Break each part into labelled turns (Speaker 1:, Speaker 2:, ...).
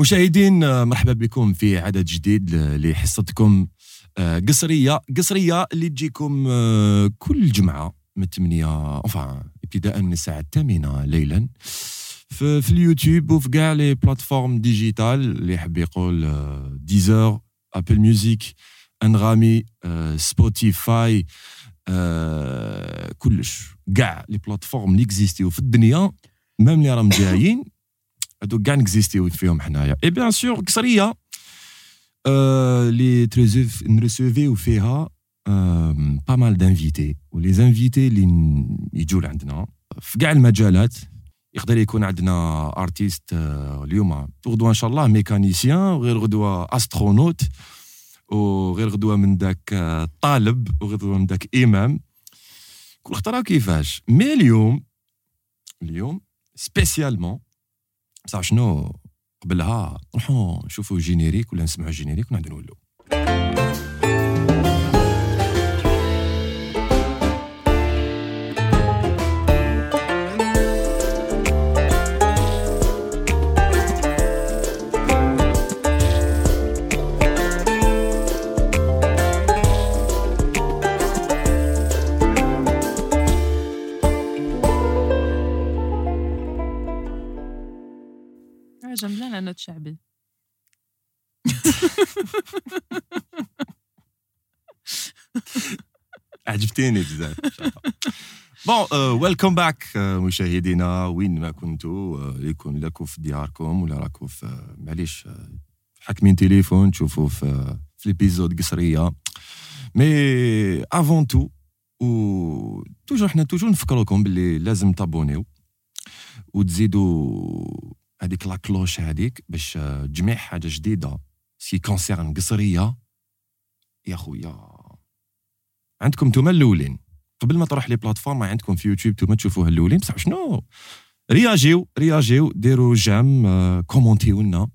Speaker 1: مشاهدين مرحبا بكم في عدد جديد لحصتكم قصرية قصرية اللي تجيكم كل جمعة من 8 ابتداء من الساعة الثامنة ليلا. في, في اليوتيوب وفي كاع لي بلاتفورم ديجيتال اللي يحب يقول ديزر ابل ميوزيك انغامي سبوتيفاي كلش كاع لي بلاتفورم اللي اكزيستيو في الدنيا ميم اللي راهم جايين. هادو كاع نكزيستيو فيهم حنايا. إي بيان سور قصرية اللي نريسيفيو فيها با مال دانفيتي. ولي زانفيتي اللي يجوا لعندنا في كاع المجالات. يقدر يكون عندنا ارتيست اليوم. غدوه إن شاء الله ميكانيسيان وغير غدوة استرونوت وغير غدوة من داك طالب وغدوه من داك إمام. كل خطرة كيفاش؟ مي اليوم اليوم سبيسيالمون بصح شنو قبلها؟ نروحو نشوفو جينيريك ولا نسمعو جينيريك ونعاودو نولو
Speaker 2: bien la note شعبي.
Speaker 1: عجبتيني بزاف بون ويلكم باك مشاهدينا وين ما كنتوا يكون لكم في دياركم ولا راكم في معليش حاكمين تليفون تشوفوا في في ليبيزود قصرية. مي افون تو و توجور حنا توجور نفكروكم باللي لازم تابونيو وتزيدوا هذيك لا كلوش هذيك باش تجمع حاجة جديدة. سي كونسيرن قصرية. يا خويا. عندكم نتوما الأولين. قبل ما تروح لي بلاتفورم عندكم في يوتيوب نتوما تشوفوها الأولين. بصح شنو؟ رياجيو رياجيو ديروا جام كومونتيو لنا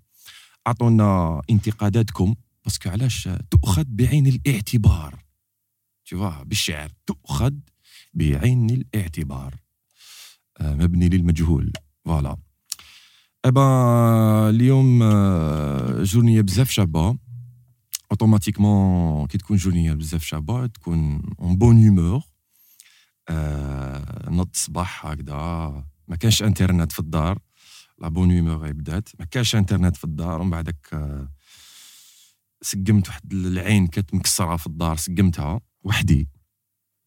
Speaker 1: أعطونا انتقاداتكم. باسكو علاش؟ تؤخذ بعين الاعتبار. تشوفها بالشعر. تؤخذ بعين الاعتبار. مبني للمجهول. فوالا. ابا اليوم جورنيه بزاف شابه اوتوماتيكمون كي تكون جورنيه بزاف شابه تكون اون بون هومور نض الصباح هكذا ما كانش انترنت في الدار لا بون هومور بدات ما كانش انترنت في الدار ومن بعدك سقمت واحد العين كانت مكسرة في الدار سقمتها. وحدي.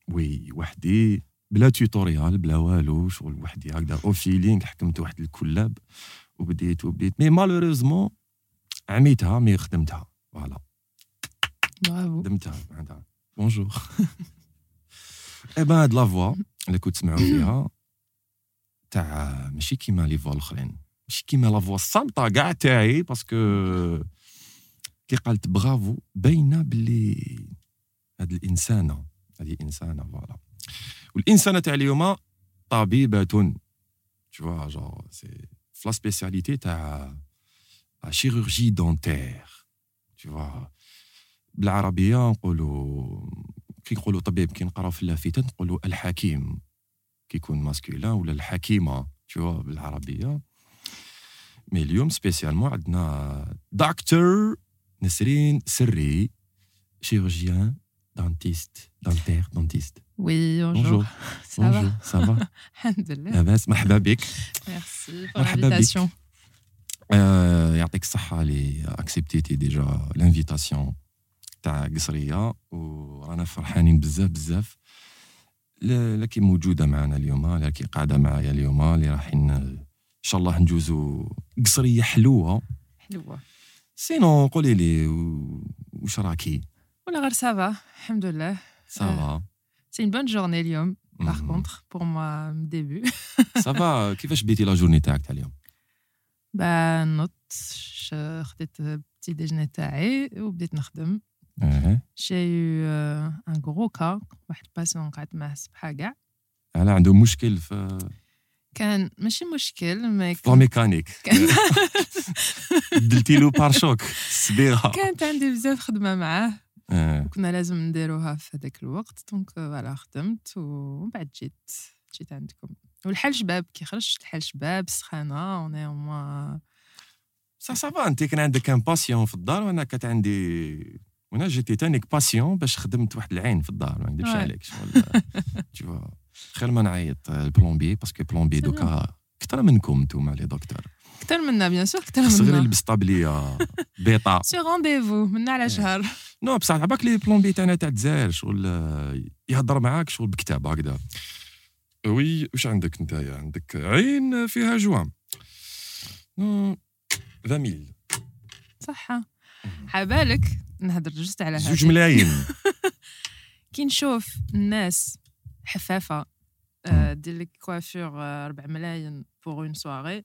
Speaker 1: وي وحدي. بلا توتوريال بلا والو. شغل وحدي. هكذا أو فيلينغ حكمت واحد الكلاب. وبديت وبديت. مي مالوريزمون عميتها مي خدمتها. فوالا
Speaker 2: برافو
Speaker 1: خدمتها. معناتها بونجور اي بان هاد لا فوا اللي كنت تسمعوا فيها. تاع ماشي كيما لي فوا الأخرين. ماشي كيما لا فوا الصامته كاع تاعي باسكو كي قالت برافو باينة باللي هاد الإنسانة. هذه انسانه فوالا والإنسانة تاع اليوم طبيبة. Vois genre c'est في لا سبيسياليتي تاع شيروجي دونتير tu vois. بالعربية نقولوا كي نقولوا طبيب كي نقراو في اللافته نقولوا الحكيم. كي يكون ماسكولين ولا الحكيمة. Tu vois بالعربية. مي اليوم سبيسيالمون عندنا دكتور نسرين سري شيروجيان دانتيست دانتير دانتيست
Speaker 2: Oui, bonjour.
Speaker 1: Bonjour.
Speaker 2: Ça
Speaker 1: Bonjour.
Speaker 2: va
Speaker 1: Ça va
Speaker 2: Alhamdulillah.
Speaker 1: مرحبا بك
Speaker 2: Merci pour l'invitation.
Speaker 1: آه، يعطيك الصحة اللي اكسبتيتي ديجا لانفيتاسيون تاع قصرية ورانا فرحانين بزاف بزاف لكي موجودة معنا اليوم لكي قاعدة معايا اليوم اللي رايحين إن شاء الله نجوزو قصرية حلوة
Speaker 2: حلوة.
Speaker 1: سينو قولي لي واش راكي
Speaker 2: ولا غير ça va. Alhamdulillah.
Speaker 1: سافا
Speaker 2: C'est une bonne journée اليوم. Par
Speaker 1: Mhm.
Speaker 2: contre, pour moi, début.
Speaker 1: سافا كيفاش بديتي لا جورني تاعك تاع اليوم
Speaker 2: bah, نط ش- خديت petit déjeuner تاعي وبديت نخدم.
Speaker 1: اه
Speaker 2: J'ai eu euh, un gros cas. واحد باسيون قعدت معاه الصباح كاع.
Speaker 1: انا عنده مشكل في
Speaker 2: كان ماشي مشكل مي
Speaker 1: في لا ميكانيك
Speaker 2: كان
Speaker 1: دلتي له بارشوك السبيغه
Speaker 2: كانت عندي بزاف خدمه معاه
Speaker 1: آه.
Speaker 2: كنا لازم نديروها في هذاك الوقت. دونك فوالا خدمت ومن بعد جيت جيت عندكم. والحال شباب كي خرجت الحال شباب سخانة اون موا
Speaker 1: سا سافا انت كان عندك ان باسيون في الدار وأنا كانت عندي وأنا جيتي تانيك باسيون باش خدمت واحد العين في الدار. ما نكذبش. عليك شغل. خير ما نعيط البلومبي باسكو بلومبي دوكا أكثر منكم أنتم لي دكتور.
Speaker 2: أكثر منا بيان سور
Speaker 1: أكثر
Speaker 2: منا.
Speaker 1: يلبس طابليه بيطا
Speaker 2: سي رونديفو منا على
Speaker 1: إيه.
Speaker 2: شهر.
Speaker 1: نو بصح عباك لي بلومبي تاعنا تاع الجزائر شغل آه، يهضر معاك شغل بكتاب هكذا. وي واش عندك نتايا؟ عندك عين فيها جوام نو 20000
Speaker 2: صحة. عبالك نهضر جست على
Speaker 1: زوج
Speaker 2: هذا.
Speaker 1: ملايين.
Speaker 2: كي نشوف الناس حفافة آه، دير لك كوافور 4 ملايين بوغ اون سواري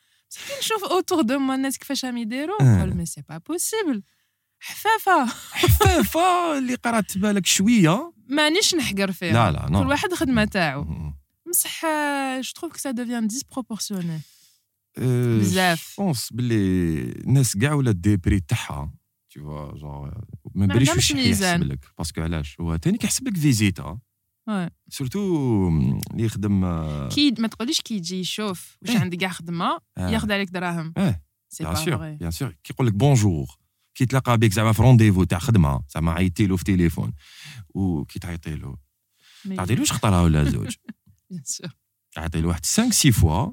Speaker 2: كي نشوف اوتور دو مو الناس كيفاش راهم يديروا
Speaker 1: آه.
Speaker 2: نقول مي سي با بوسيبل حفافه
Speaker 1: حفافه اللي قرات بالك شوية
Speaker 2: مانيش نحقر فيها
Speaker 1: لا لا
Speaker 2: كل واحد خدمه تاعو. بصح جو تروف كو سا دوفيان ديسبروبورسيوني
Speaker 1: أه،
Speaker 2: بزاف.
Speaker 1: بونس باللي الناس كاع ولا دي بري تاعها tu vois genre ما باليش
Speaker 2: عندهمش
Speaker 1: واش. يحسب لك باسكو علاش هو تاني كيحسب لك فيزيتا. سورتو اللي يخدم
Speaker 2: كي ما تقوليش كي يجي يشوف واش. عندي كاع خدمه. ياخذ عليك دراهم. سي
Speaker 1: بيان سور بيان سور كيقول لك بونجور كي تلاقى بك زعما في رونديفو تاع خدمه زعما عيطتي له في تليفون وكي تعيطي له تعطي له خطره ولا زوج
Speaker 2: بيان سور
Speaker 1: تعطي له واحد 5 6 فوا.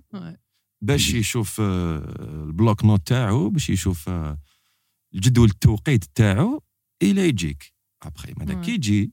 Speaker 1: باش يشوف البلوك نوت تاعو باش يشوف الجدول التوقيت تاعو إلى يجيك ابخي ماذا. كي يجي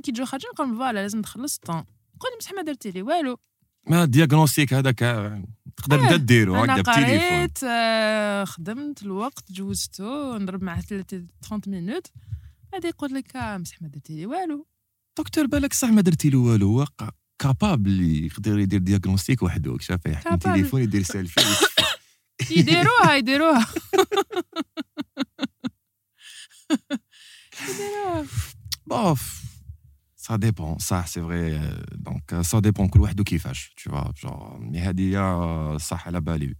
Speaker 2: كي يجوا خارجين نقول فوالا لازم تخلص الطون نقول لهم بصح ما درتي لي والو.
Speaker 1: ما الدياغنوستيك هذاك آه، تقدر
Speaker 2: آه،
Speaker 1: انت ديرو
Speaker 2: أنا
Speaker 1: هكذا بتليفون
Speaker 2: قريت آه، خدمت الوقت جوزته نضرب معاه 30 مينوت بعد يقول لك آه، بصح ما درتي لي والو.
Speaker 1: دكتور بالك صح ما درتي له والو. ق- كابابل يقدر يدير دياغنوستيك وحده شاف يحكم
Speaker 2: Capable.
Speaker 1: تليفون يدير سيلفي
Speaker 2: يديروها يديروها. يديروها.
Speaker 1: bof ça dépend ça c'est vrai euh, donc euh, ça dépend كل واحد كيفاش tu vois genre مي هذه هي صح على بالي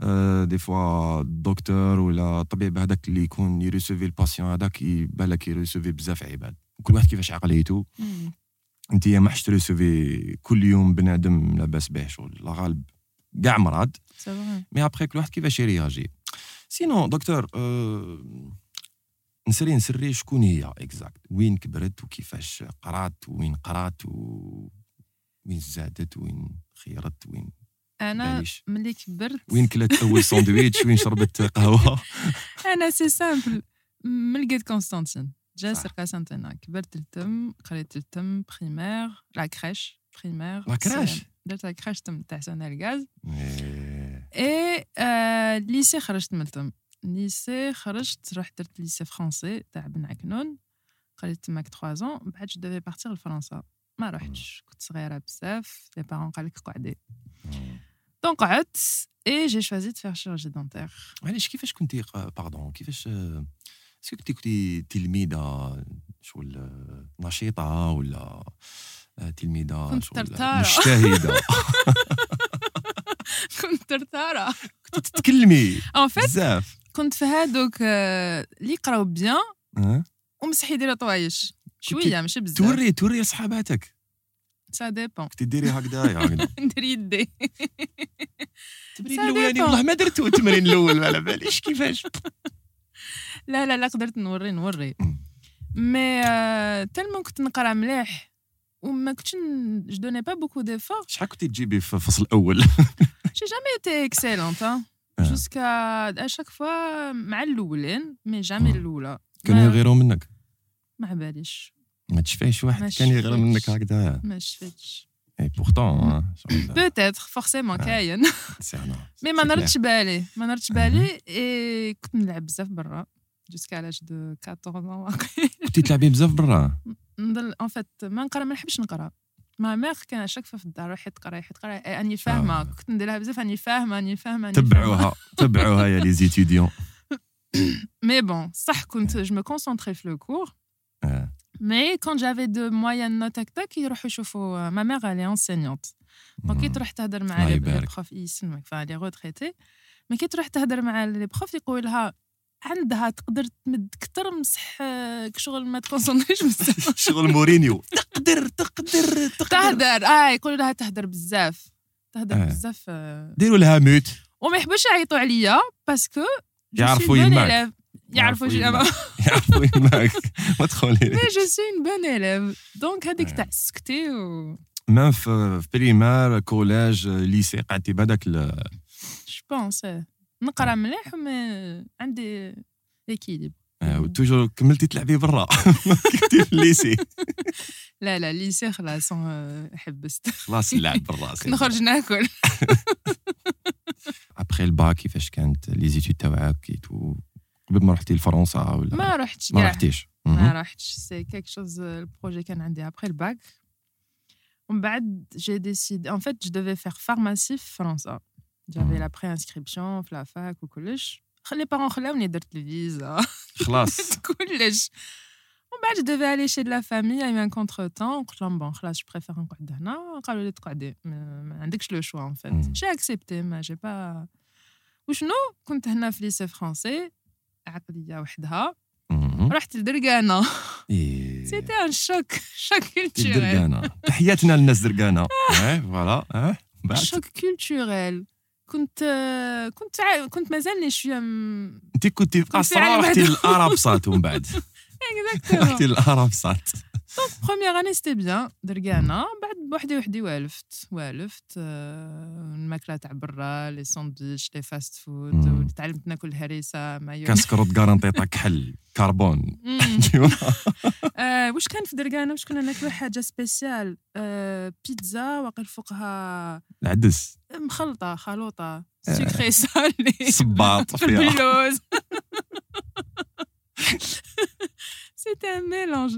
Speaker 1: euh, des fois الدكتور ولا الطبيب هذاك اللي يكون يريسيفي الباسيون هذاك يبان لك يريسيفي بزاف عباد كل واحد كيفاش عقليته انت ما حش تريسيفي كل يوم بنادم لاباس به شغل لا غالب كاع مرض
Speaker 2: سي فري
Speaker 1: مي ابخي كل واحد كيفاش يرياجي سينو دكتور أه نسري نسري شكون هي؟ اكزاكت وين كبرت وكيفاش قرات؟ وين قرات؟ و وين زادت؟ وين خيرت؟ وين
Speaker 2: أنا
Speaker 1: باليش؟
Speaker 2: ملي كبرت
Speaker 1: وين كلات أول ساندويتش؟ وين شربت قهوة؟
Speaker 2: أنا سي سامبل من لقيت كونستانتين جا
Speaker 1: صح.
Speaker 2: سرقا سانتينا كبرت التم قريت التم بريمير لا كريش بريمير
Speaker 1: لا كراش
Speaker 2: درت لا كريش تم تاع سنة الغاز.
Speaker 1: إيه.
Speaker 2: اي آه ليسي خرجت من التم. ليسي خرجت رحت درت ليسي فرونسي تاع بن عكنون. قريت تماك 3 زون بعد جو ديفي بارتيغ لفرنسا. ما رحتش. كنت صغيرة بزاف. لي بارون قال لك قعدي. دونك قعدت اي جي شوازي دو فير شيرجي دونتير
Speaker 1: معليش كيفاش كنتي باردون كيفاش آه، اسكو كنتي كنتي تلميذه شغل آه، نشيطة ولا آه، تلميذه شغل. مجتهدة؟
Speaker 2: كنت ترتارة
Speaker 1: كنت تتكلمي.
Speaker 2: فيت
Speaker 1: بزاف.
Speaker 2: كنت في هادوك آه، اللي يقراو بيان؟ ومسح يديروا طوايش. شوية ماشي بزاف.
Speaker 1: توري توري لصحاباتك.
Speaker 2: سا ديبون
Speaker 1: كنتي ديري هكذايا هكذا
Speaker 2: ندير يدي.
Speaker 1: التمرين
Speaker 2: الأولاني.
Speaker 1: والله ما درتو التمرين الأول ما على باليش كيفاش.
Speaker 2: لا لا لا قدرت نوري نوري. مي آه، تالمون كنت نقرا مليح. وما كنتش جو دوني با بوكو ديفور
Speaker 1: شحال كنتي تجيبي في الفصل الأول؟
Speaker 2: جي جامي ايتي اكسيلونت
Speaker 1: آه.
Speaker 2: جوسكا اشاك فوا مع الأولين مي جامي
Speaker 1: آه.
Speaker 2: الأولى.
Speaker 1: كانوا يغيروا منك؟
Speaker 2: ما باليش
Speaker 1: ما تشفاش واحد كان يغير منك. هكذا.
Speaker 2: ما شفتش
Speaker 1: إي بورتون
Speaker 2: بوتيتر فورسيمون. كاين. مي ما نردش بالي. ما نردش
Speaker 1: Mhm.
Speaker 2: بالي اي كنت نلعب بزاف برا جوسكا لاج دو 14
Speaker 1: كنتي تلعبي بزاف برا؟
Speaker 2: نضل ان فيت ما نقرا ما نحبش نقرا. ما ميغ كان شاك في الدار روحي تقرا روحي تقرا اني فاهمه
Speaker 1: آه.
Speaker 2: كنت نديرها بزاف اني فاهمه اني فاهمه.
Speaker 1: تبعوها تبعوها يا لي زيتيديون
Speaker 2: مي بون صح كنت جو مو كونسونطري في لو كور. مي كون جافي دو موين نوت هكا يروحوا يشوفوا ما ميغ الي انسينيونت دونك كي تروح تهدر مع لي. بروف يسلمك فا لي روتريتي مي كي تروح تهدر مع لي بروف يقول لها عندها تقدر تمد كتر مسح آه، شغل ما تكونسونطريش بزاف.
Speaker 1: شغل مورينيو. تقدر تقدر تقدر.
Speaker 2: تهدر. آه يقولوا لها تهدر بزاف. تهدر
Speaker 1: آه.
Speaker 2: بزاف آه.
Speaker 1: ديروا لها موت
Speaker 2: وما يحبوش يعيطوا عليا باسكو
Speaker 1: يعرفوا يماك.
Speaker 2: يعرفوا
Speaker 1: يعرفوا
Speaker 2: يماك.
Speaker 1: يعرفوا يماك. ما تخولي.
Speaker 2: مي جو سوي اون بون élève. دونك هذيك
Speaker 1: آه.
Speaker 2: تاع سكتي و
Speaker 1: مام في بريمير كوليج ليسي قعدتي بهذاك ال-
Speaker 2: جو بونس نقرا مليح مي عندي ليكيليب
Speaker 1: آه، وتوجور كملتي تلعبي برا. كنتي في الليسي.
Speaker 2: لا لا ليسي خلاص آه، حبست.
Speaker 1: خلاص اللعب برا
Speaker 2: نخرج ناكل.
Speaker 1: ابخي الباك كيفاش كانت لي زيتود تاعك؟ قبل ما رحتي لفرنسا ولا
Speaker 2: ما رحتش
Speaker 1: ما. رحتيش.
Speaker 2: ما. رحتش. سي كيك شوز البروجي كان عندي ابخي الباك ومن بعد جي ديسيد ان فيت جو دوفي فيغ فارماسي في فرنسا جافي
Speaker 1: مم.
Speaker 2: لا بري انسكريبسيون في لا فاك وكلش خلي بارون خلاوني درت الفيزا
Speaker 1: خلاص
Speaker 2: كلش ومن بعد جو دوفي الي شي لا فامي اي ان كونتر تون قلت لهم بون خلاص جو بريفير نقعد هنا قالوا لي تقعدي ما ما عندكش لو شوا ان فيت
Speaker 1: مم.
Speaker 2: جي اكسبتي ما جي با وشنو كنت هنا في ليسي فرونسي عقليه وحدها
Speaker 1: مهم.
Speaker 2: رحت لدرقانه
Speaker 1: إيه.
Speaker 2: سيتي ان شوك شوك كولتوريل
Speaker 1: درقانة تحياتنا للناس درقانة إيه، فوالا إيه. بعد
Speaker 2: شوك كولتوريل كنت كنت كنت مازالني شوية م...
Speaker 1: انت
Speaker 2: كنت في اسرع
Speaker 1: رحتي
Speaker 2: للارب
Speaker 1: سات ومن بعد. رحتي للارب سات دونك
Speaker 2: بروميير اني سيتي بيان دركانا بعد بوحدي وحدي والفت والفت آه، الماكلة تاع برا لي ساندويتش لي فاست فود
Speaker 1: مم.
Speaker 2: وتعلمت ناكل هريسة مايونيز.
Speaker 1: كاسكروت غارانتيطا كحل كربون.
Speaker 2: آه، واش كان في درقانه واش كنا ناكلو حاجة سبيسيال؟ آه، بيتزا واقل فوقها
Speaker 1: العدس.
Speaker 2: مخلطة
Speaker 1: خلوطة.
Speaker 2: سكري سالي.
Speaker 1: صباط فيها.
Speaker 2: سيتي ان ميلونج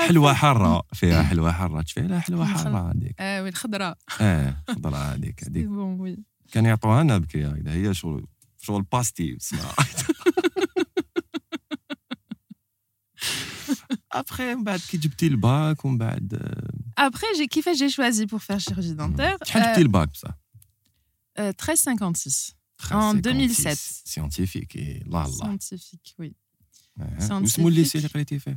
Speaker 1: حلوة حارة فيها حلوة حارة تشفي لها حلوة
Speaker 2: مخلط.
Speaker 1: حارة هذيك
Speaker 2: اه وي الخضراء
Speaker 1: اه خضرة هذيك هذيك
Speaker 2: بون وي
Speaker 1: كان يعطوها لنا بكري هكذا هي شغل شغل باستي اسمها ابخي من بعد كي جبتي الباك ومن بعد آه،
Speaker 2: Après, j'ai kiffé, j'ai choisi pour faire chirurgie dentaire.
Speaker 1: شحال جبتي الباك بصح
Speaker 2: Euh, 1356. En 2007.
Speaker 1: سيونتيفيك إيه، الله الله
Speaker 2: Scientifique, oui.
Speaker 1: آه.
Speaker 2: scientifique.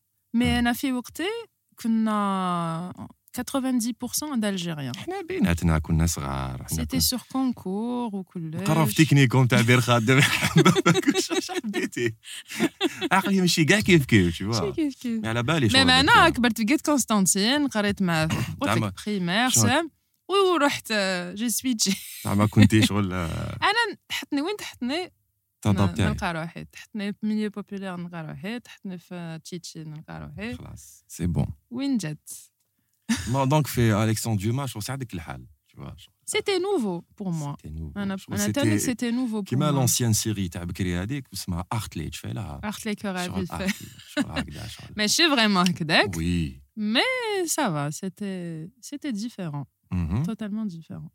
Speaker 2: مي أنا في وقتي كنا 90% d'Algériens.
Speaker 1: حنا بيناتنا كنا صغار
Speaker 2: C'était sur concours وكلش.
Speaker 1: في تكنيكوم تاع بير خادم واش حبيتي عقلي ماشي كاع كيف كيف
Speaker 2: شي
Speaker 1: شو
Speaker 2: كيف كيف.
Speaker 1: على بالي
Speaker 2: ميم
Speaker 1: أنا.
Speaker 2: كبرت في قيت كونستانتين قريت لك بريمير سام ورحت جي سويتشي
Speaker 1: زعما كنتي شغل
Speaker 2: أنا تحطني وين تحطني
Speaker 1: تضبطي عليه.
Speaker 2: نلقى روحي تحطني في ميليو بوبولير نلقى روحي تحطني في تشيتشي نلقى روحي
Speaker 1: خلاص سي بون
Speaker 2: وين جات
Speaker 1: ما دونك في الكسندر دوما شغل ساعدك الحال tu vois, genre,
Speaker 2: سيتي نوفو بور موا
Speaker 1: c'était nouveau.
Speaker 2: انا
Speaker 1: شغل
Speaker 2: انا
Speaker 1: c'était
Speaker 2: تاني سيتي نوفو بور
Speaker 1: كيما
Speaker 2: موا
Speaker 1: لونسيان سيري تاع بكري هذيك اسمها ارتلي تشفي لها
Speaker 2: عرفت لي كور
Speaker 1: شغل
Speaker 2: افي
Speaker 1: أرتلي، شغل هكذا شغل
Speaker 2: ماشي فريمون هكذاك
Speaker 1: وي
Speaker 2: Mais ça va, c'était c'était différent,
Speaker 1: Mhm.
Speaker 2: totalement différent.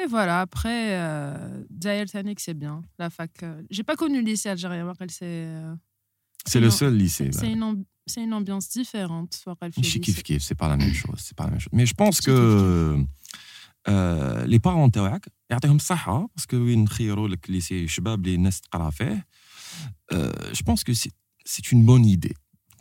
Speaker 2: Et voilà, après, euh, Zahir Tanik, c'est bien. La fac. euh, J'ai pas connu le lycée algérien, Wakal, c'est euh,
Speaker 1: C'est le
Speaker 2: Non,
Speaker 1: seul lycée.
Speaker 2: c'est
Speaker 1: bah.
Speaker 2: une, ambi- c'est une ambiance différente. Wakal, في
Speaker 1: ماشي
Speaker 2: lycée.
Speaker 1: كيف كيف سي با لا ميم شوز سي با لا ميم شوز مي جو بونس
Speaker 2: ماشي
Speaker 1: كو لي بارون تاعك يعطيهم الصحة باسكو وين نخيروا لك ليسي شباب اللي الناس تقرا فيه جو بونس كو سي اون بون ايدي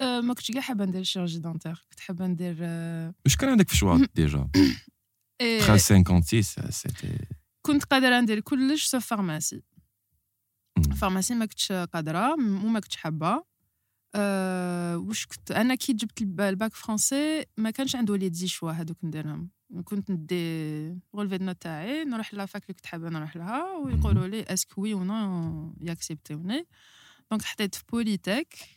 Speaker 2: ما كنتش كاع حابه ندير الشيرجي دونتير كنت حابه ندير
Speaker 1: واش كان عندك في شواط ديجا
Speaker 2: إيه،
Speaker 1: 1356 سيتي
Speaker 2: كنت قادرة ندير كلش سوف فارماسي فارماسي ما كنتش قادرة وما كنتش حابة. أه واش كنت أنا كي جبت الب- الباك فرونسي ما كانش عنده لي دي شوا هذوك نديرهم. كنت ندي غولفي نوت تاعي نروح لافاك اللي كنت حابة نروح لها ويقولوا لي اسك وي و نو ياكسبتوني دونك حطيت في بوليتيك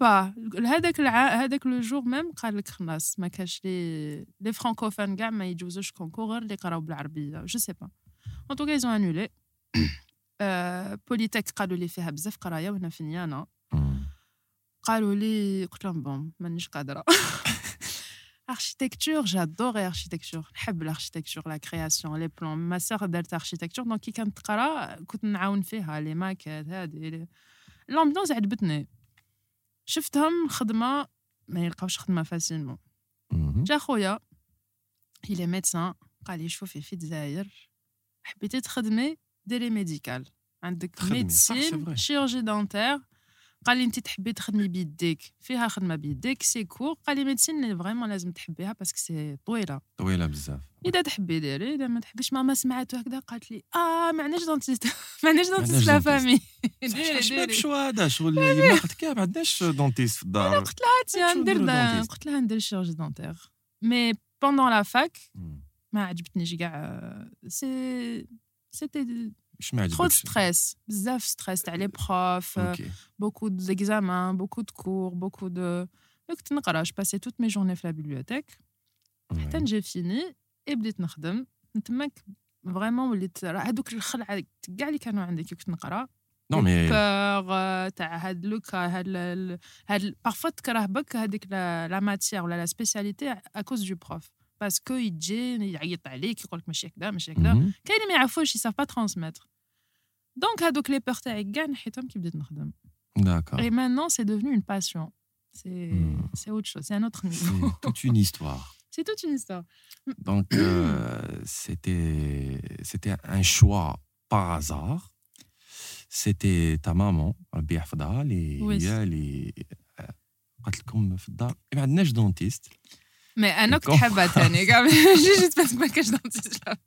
Speaker 2: با هذاك الع... هذاك لو جور ميم قال لك خلاص ما كاش لي لي فرانكوفون كاع ما يجوزوش كونكور غير اللي يقراو بالعربيه جو سي با ان توكا ايزون انولي بوليتيك قالوا لي فيها بزاف قرايه وهنا في نيانا قالوا لي قلت لهم بون مانيش قادره اركيتكتور جادور اركيتكتور نحب الاركيتكتور لا كرياسيون لي بلون ما سيغ دارت اركيتكتور دونك كي كانت تقرا كنت نعاون فيها لي ماكيت هادي لومبيونس عجبتني شفتهم خدمة ما يلقاوش خدمة فاسيلمون جا خويا il est médecin قال لي شوفي في الجزائر حبيتي تخدمي ديري ميديكال عندك ميديسين. شيرجي دونتير قال لي انت تحبي تخدمي بيديك. فيها خدمة بيديك سي كور قال لي ميديسين اللي فريمون لازم تحبيها باسكو سي طويلة.
Speaker 1: طويلة بزاف.
Speaker 2: إذا تحبي ديري إذا ما تحبيش ماما سمعت هكذا قالت لي آه ما عندناش دونتيست ما عندناش دونتيست لا. فامي
Speaker 1: شباب
Speaker 2: ديري
Speaker 1: شو هذا شغل يما قلت ما عندناش دونتيست في الدار.
Speaker 2: قلت لها ندير؟ قلت لها ندير شيرجي دونتير مي بوندون لا فاك. ما عجبتنيش كاع. سي سيتي
Speaker 1: واش ما
Speaker 2: ترو
Speaker 1: عجبكش
Speaker 2: ستريس بزاف ستريس تاع لي بروف
Speaker 1: اوكي
Speaker 2: beaucoup d'examens, beaucoup de cours, beaucoup de. كنت نقرا je passais toutes mes journées في la bibliothèque حتى نجي فيني et بديت نخدم من تماك فريمون وليت راه هذوك الخلعه كاع اللي كانوا عندي كي كنت نقرا
Speaker 1: نو مي
Speaker 2: بور تاع هاد لوكا هاد ال- هاد بارفوا تكره بك هذيك لا ماتيير ولا لا سبيسياليتي ا كوز دو بروف باسكو يجي يعيط عليك يقول لك ماشي هكذا ماشي هكذا
Speaker 1: مهم.
Speaker 2: كاين اللي ما يعرفوش يساف با ترانسميتر دونك هادوك لي بور تاعي كاع نحيتهم كي بديت نخدم
Speaker 1: D'accord.
Speaker 2: Et maintenant, c'est devenu une passion. C'est
Speaker 1: Hmm.
Speaker 2: c'est autre chose, c'est un autre niveau.
Speaker 1: C'est toute une histoire.
Speaker 2: C'est toute une histoire.
Speaker 1: Donc, euh, c'était c'était un choix par hasard. C'était ta maman, ربي يحفظها اللي
Speaker 2: Oui.
Speaker 1: هي اللي آه، قالت لكم في الدار ما عندناش دونتيست
Speaker 2: Mais انا كنت
Speaker 1: D'accord.
Speaker 2: حابه ثاني كاع جيت بس ما كاش دونتيست لا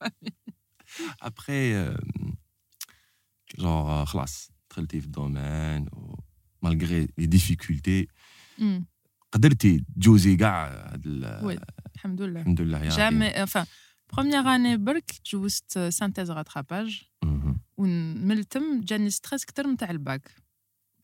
Speaker 1: ابخي جونغ خلاص دخلتي في الدومين مالغري لي ديفيكولتي
Speaker 2: Hmm.
Speaker 1: قدرتي تجوزي كاع هاد ال-
Speaker 2: وي الحمد لله
Speaker 1: الحمد لله يا ربي.
Speaker 2: جامي enfin première année برك جوزت سانتيز راتراباج
Speaker 1: مهم.
Speaker 2: ومن التم جاني ستريس كتر من تاع الباك Prom-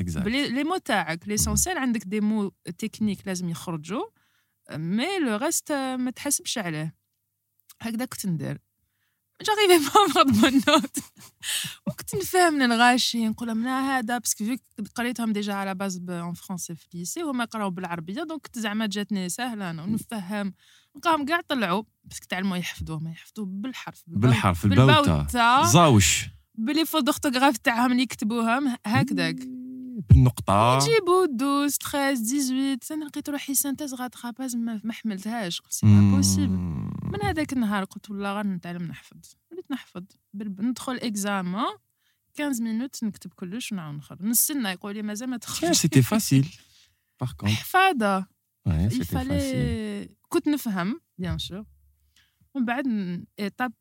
Speaker 1: Exact.
Speaker 2: بلي لي مو تاعك ليسونسيال عندك دي مو تكنيك لازم يخرجوا مي لو ريست ما تحسبش عليه. هكذا كنت ندير. جاريفي با ناخذ بون نوت وكنت نفهم من الغاشي نقول لهم لا هذا باسكو فيك قريتهم ديجا على باز اون فرونسي في ليسي وهما يقراو بالعربية دونك زعما جاتني سهلة أنا ونفهم نلقاهم كاع طلعوا باسكو تعلموا يحفظوه ما يحفظوه بالحرف.
Speaker 1: بالحرف
Speaker 2: بالباوتا
Speaker 1: زاوش.
Speaker 2: بلي فوت دوغتوغراف تاعهم اللي يكتبوهم هكذاك.
Speaker 1: بالنقطة.
Speaker 2: يجيبوا 12 13 18 أنا لقيت روحي سانتيز غاتراباز ما حملتهاش. قلت سي با بوسيبل من هذاك النهار قلت والله غنتعلم نحفظ وليت نحفظ. ندخل اكزامان 15 مينوت نكتب كلش ونعاود نخرج. نستنى يقول لي مازال ما
Speaker 1: Tiens,
Speaker 2: تخرج
Speaker 1: c'était facile. Par contre,
Speaker 2: حفاظة.
Speaker 1: Ouais,
Speaker 2: il
Speaker 1: c'était facile.
Speaker 2: fallait كنت نفهم بيان سور ومن بعد ايتاب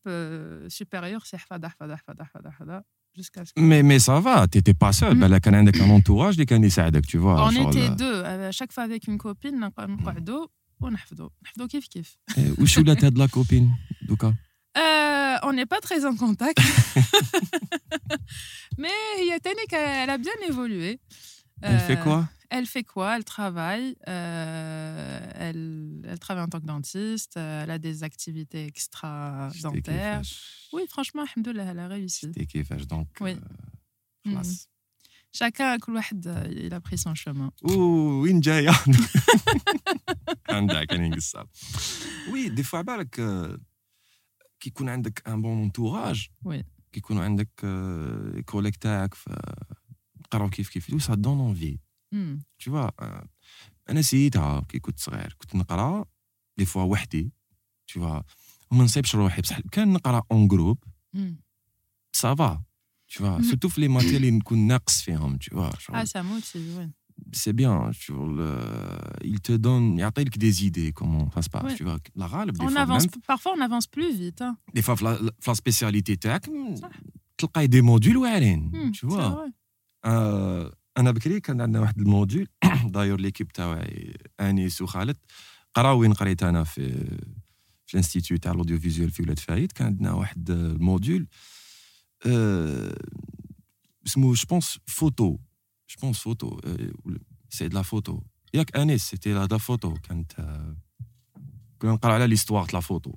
Speaker 2: سوبيريور سي حفاظة حفاظة حفاظة حفاظة حفاظة. jusqu'à ce que...
Speaker 1: Mais, mais ça va, tu
Speaker 2: n'étais
Speaker 1: pas seule. Elle a un entourage qui a tu vois.
Speaker 2: On était deux. Euh, à chaque fois avec une copine, on était deux. On a kif
Speaker 1: kif. Où est-ce que tu de la copine, Douka
Speaker 2: euh, on n'est pas très en contact. Mais Yatene, elle a bien évolué.
Speaker 1: Elle
Speaker 2: euh, fait
Speaker 1: quoi?
Speaker 2: Elle fait quoi? Elle travaille. Euh, elle, travaille en tant que dentiste. Euh, elle a des activités extra-dentaires. Oui, franchement, elle a réussi.
Speaker 1: Donc,
Speaker 2: oui.
Speaker 1: Euh. Mhm.
Speaker 2: Chacun, euh, il a pris son chemin.
Speaker 1: Ouh, Injaya Oui, des fois, qui un bon entourage, qui connaît un collègue, ça donne envie
Speaker 2: وي.
Speaker 1: كي يكونوا عندك كوليك تاعك قراو كيف كيف سا دون اونفي
Speaker 2: Hmm.
Speaker 1: tu vois euh, انا سيتها كي كنت صغير كنت نقرا دي فوا وحدي tu vois وما نصيبش روحي بصح كان نقرا اون جروب
Speaker 2: Hmm.
Speaker 1: سافا tu vois
Speaker 2: Mhm.
Speaker 1: surtout في لي ماتير اللي نكون ناقص فيهم tu vois
Speaker 2: Ah, ça motive, oui.
Speaker 1: c'est bien tu vois le- il te donne يعطيك des idées comment ça se passe
Speaker 2: Ouais.
Speaker 1: tu vois la غالب des
Speaker 2: On
Speaker 1: fois
Speaker 2: avance,
Speaker 1: même
Speaker 2: parfois, on avance plus vite. hein.
Speaker 1: des fois في la- في la spécialité تاعك
Speaker 2: صح.
Speaker 1: تلقاي دي موديول واعرين
Speaker 2: Hmm,
Speaker 1: tu
Speaker 2: c'est
Speaker 1: vois
Speaker 2: vrai.
Speaker 1: آه، أنا بكري كان عندنا واحد الموديول دايور ليكيب تاعي أنيس وخالد. قراو وين قريت أنا في في الانستيتيوت تاع الاوديو فيزيوال في ولاد فايد كان عندنا واحد الموديول آه، اسمه جو بونس فوتو جو بونس فوتو سي دو لا فوتو ياك أنيس سيتي لا فوتو كانت آه، كنا نقراو على ليستواغ تاع لا فوتو.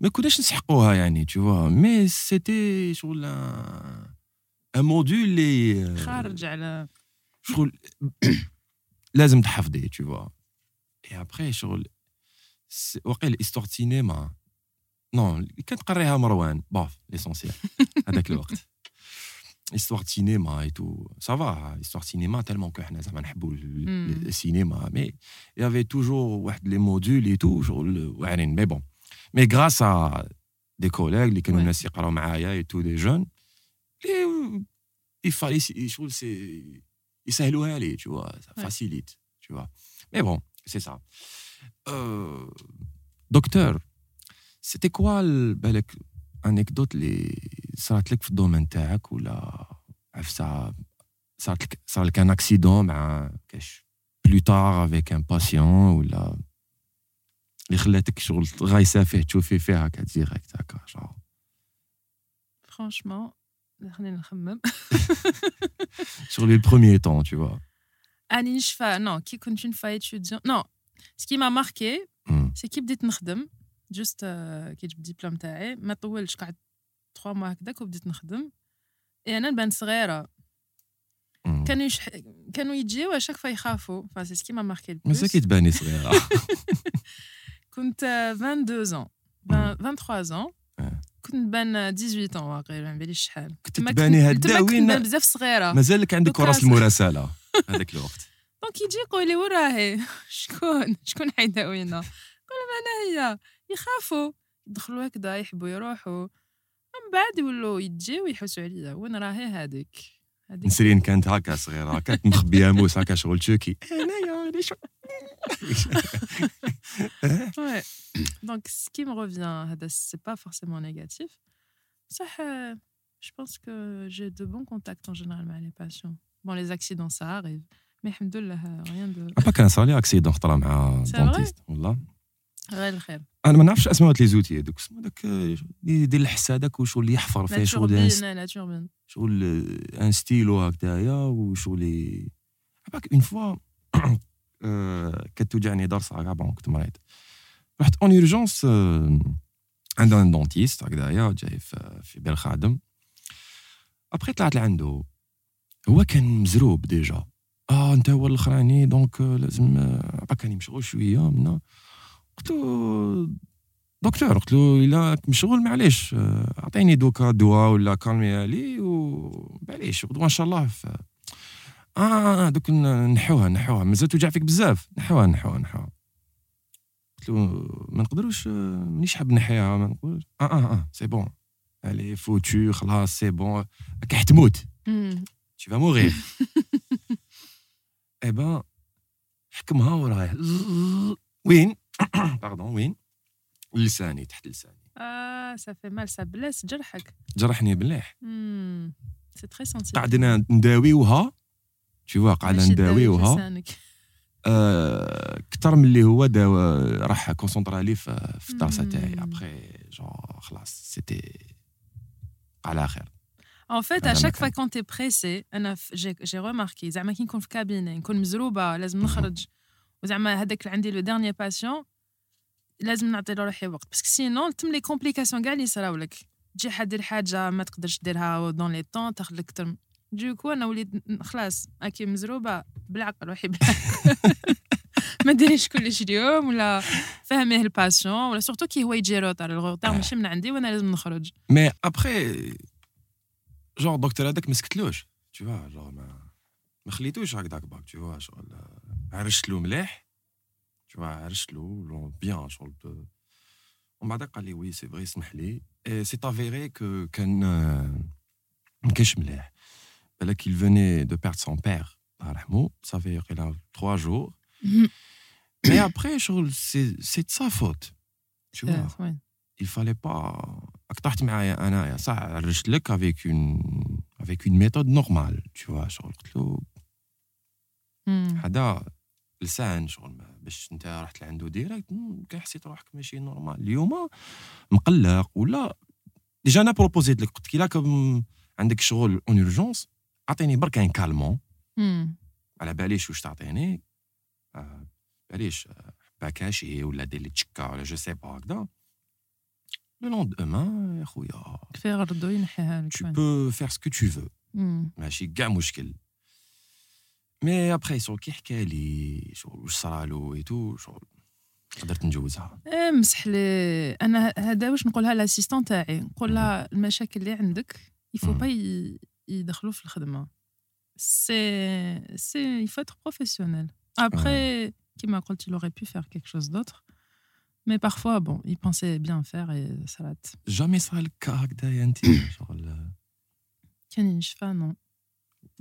Speaker 1: ما كناش نسحقوها يعني vois. مي سيتي شغل ان موديول اللي
Speaker 2: خارج على
Speaker 1: شغل لازم تحفظي tu vois. اي ابخي شغل وقيل استوار سينما نو اللي كانت قريها مروان. باف ليسونسيال هذاك الوقت. استوار سينما اي تو سافا استوار سينما تالمون كو حنا زعما نحبوا
Speaker 2: مم.
Speaker 1: السينما. مي يافي توجور واحد لي موديول اي تو شغل واعرين. مي بون مي غراس ا دي كوليغ اللي كانوا. الناس يقراو معايا اي تو دي جون اللي يفالي شغل سي يسهلوها لي tu vois ça
Speaker 2: Ouais.
Speaker 1: facilite tu vois mais bon c'est ça euh, docteur c'était quoi ال- بالك انكدوت اللي صارت لك في الدومين تاعك ولا عرفت صارت لك صار لك ان اكسيدون مع كاش بلو تار افيك ان باسيون ولا اللي خلاتك شغل غايسه فيه تشوفي فيه هكا ديريكت هكا genre.
Speaker 2: فرانشمون خلينا نخمم
Speaker 1: sur les premiers temps tu vois
Speaker 2: اني نشفى نو كي كنت نشفى étudiant نو سكي ما ماركي
Speaker 1: Hmm.
Speaker 2: سي كي بديت نخدم جوست كي جبت الدبلوم تاعي ما طولش قعدت 3 موا هكذاك وبديت نخدم اي انا نبان صغيره
Speaker 1: Hmm.
Speaker 2: كانوا يشح... كانوا يجيو اشاك فوا يخافوا فا سي سكي ما ماركي
Speaker 1: مازال كي تباني صغيره
Speaker 2: كنت آه، 22 ans ben- 23 ans
Speaker 1: آه.
Speaker 2: كنت نبان 18 ans ما باليش شحال.
Speaker 1: كنت تباني هدا
Speaker 2: كنت
Speaker 1: وين
Speaker 2: بزاف صغيرة.
Speaker 1: مازال لك عندك
Speaker 2: دوكا
Speaker 1: راس
Speaker 2: ص-
Speaker 1: المراسلة هذاك الوقت.
Speaker 2: دونك يجي يقول لي وين راهي شكون شكون حيداوينا لهم أنا هي. يخافوا. يدخلوا هكذا يحبوا يروحوا. من بعد يولوا يجيو ويحوسوا عليا. وين راهي هذيك؟
Speaker 1: نسرين كانت هكا صغيرة كانت مخبيه موس هكا شغل تشوكي. أنايا
Speaker 2: Ouais. Donc, ce qui me revient, هذا, c'est pas forcément négatif. Ça, euh, je pense que j'ai de bons contacts en général avec les patients. Bon, les accidents, ça arrive. Mais alhamdoulilah, rien de.
Speaker 1: با كان صار لي اكسيدون خطره مع
Speaker 2: C'est
Speaker 1: دونتيست والله
Speaker 2: غير الخير.
Speaker 1: انا ما نعرفش اسماء لي زوتي هذوك اسمه داك اللي يدير الحس هذاك وشغل اللي يحفر
Speaker 2: La
Speaker 1: فيه شغل ان
Speaker 2: turbine, la turbine.
Speaker 1: شغل ان ستيلو هكذايا وشغل ي- عباك اون فوا كانت توجعني ضرس هكا بون كنت مريض رحت اون اورجونس عند ان دونتيست هكذايا جاي في في بير خادم ابخي طلعت لعنده هو كان مزروب ديجا آه انت هو الاخراني دونك لازم كان مشغول شوية منا قلت له دكتور قلت له الا مشغول معليش اعطيني دوكا دواء ولا كالمي لي ومعليش وما شاء الله ف... آه دوك نحوها نحوها. مازال توجع فيك بزاف. نحوها نحوها نحوها. قلت له ما نقدروش مانيش حاب نحيها ما نقولش. آه آه آه سي بون. الي فوتو خلاص سي بون. راك حتموت tu vas mourir. Eh ben حكمها وراه وين؟ باردون وين؟ لساني تحت لساني.
Speaker 2: آه fait mal ça blesse جرحك.
Speaker 1: جرحني بالله
Speaker 2: سي تري سنسيتيف
Speaker 1: قعدنا نداويوها. Vois قعدنا نداويوها. كثر من اللي هو داو راح كونسونطرا عليه في الدراسة تاعي. ابخي جون خلاص سيتي على خير
Speaker 2: En fait, à chaque fois quand tu es pressé, j'ai remarqué, زعما كي نكون في كابينة نكون مزروبة لازم نخرج. وزعما هذاك اللي عندي لو ديرنيي باسيون لازم نعطي روحي وقت. باسكو سينون تم لي كومبليكاسيون كاع اللي يصراو لك تجي حد دير حاجة ما تقدرش ديرها دون لي طون تاخذ لك أكثر دوكو أنا وليت خلاص هاكي مزروبة بالعقل روحي بالعقل ما ديريش كلش اليوم ولا فهميه الباسيون ولا سورتو كي هو يجي روتار الغوتار ماشي من عندي وأنا لازم نخرج.
Speaker 1: مي ابخي جونغ الدكتور هذاك ما سكتلوش تو فوا جونغ ما ما خليتوش هكذاك باك تو فوا شغل عرشت له مليح تو فوا عرشت له بيان شغل ومن بعد قال لي وي سي فغي سمح لي. سي افيري كو كان ما كانش مليح. بالك il venait de perdre son père الله يرحمه ça fait trois jours mais après c'est de sa faute tu vois il fallait pas اقترحت معايا انايا صح عرجت لك افيك اون افيك اون ميثود نورمال tu vois شغل قلت له هذا لسان شغل باش انت رحت لعنده ديريكت كان حسيت روحك ماشي نورمال اليوم مقلق ولا ديجا انا بروبوزيت لك قلت كي راك عندك شغل اون اورجونس أعطيني برك إن كالمون. على باليش واش تعطيني؟ باليش باكاشي ولا دير لي تشكا ولا جو سي با هكذا. Le lendemain, يا خويا.
Speaker 2: كفايه غردو ينحيها لك
Speaker 1: tu peux faire ce que tu veux. ماشي كاع مشكل. مي ابخي شغل كي حكى لي شغل واش صرالو اي تو شغل قدرت نجوزها.
Speaker 2: مسح لي. أنا هذا واش نقولها لاسيستون تاعي. نقول لها المشاكل اللي عندك يفو با يدخلوا في الخدمه سي سي يفو اتر بروفيسيونيل ابخي كيما قلت il aurait pu faire quelque chose d'autre Mais parfois, bon, il pensait bien faire et ça rate.
Speaker 1: Jamais ça le cas انت شغل
Speaker 2: كان يشفى non.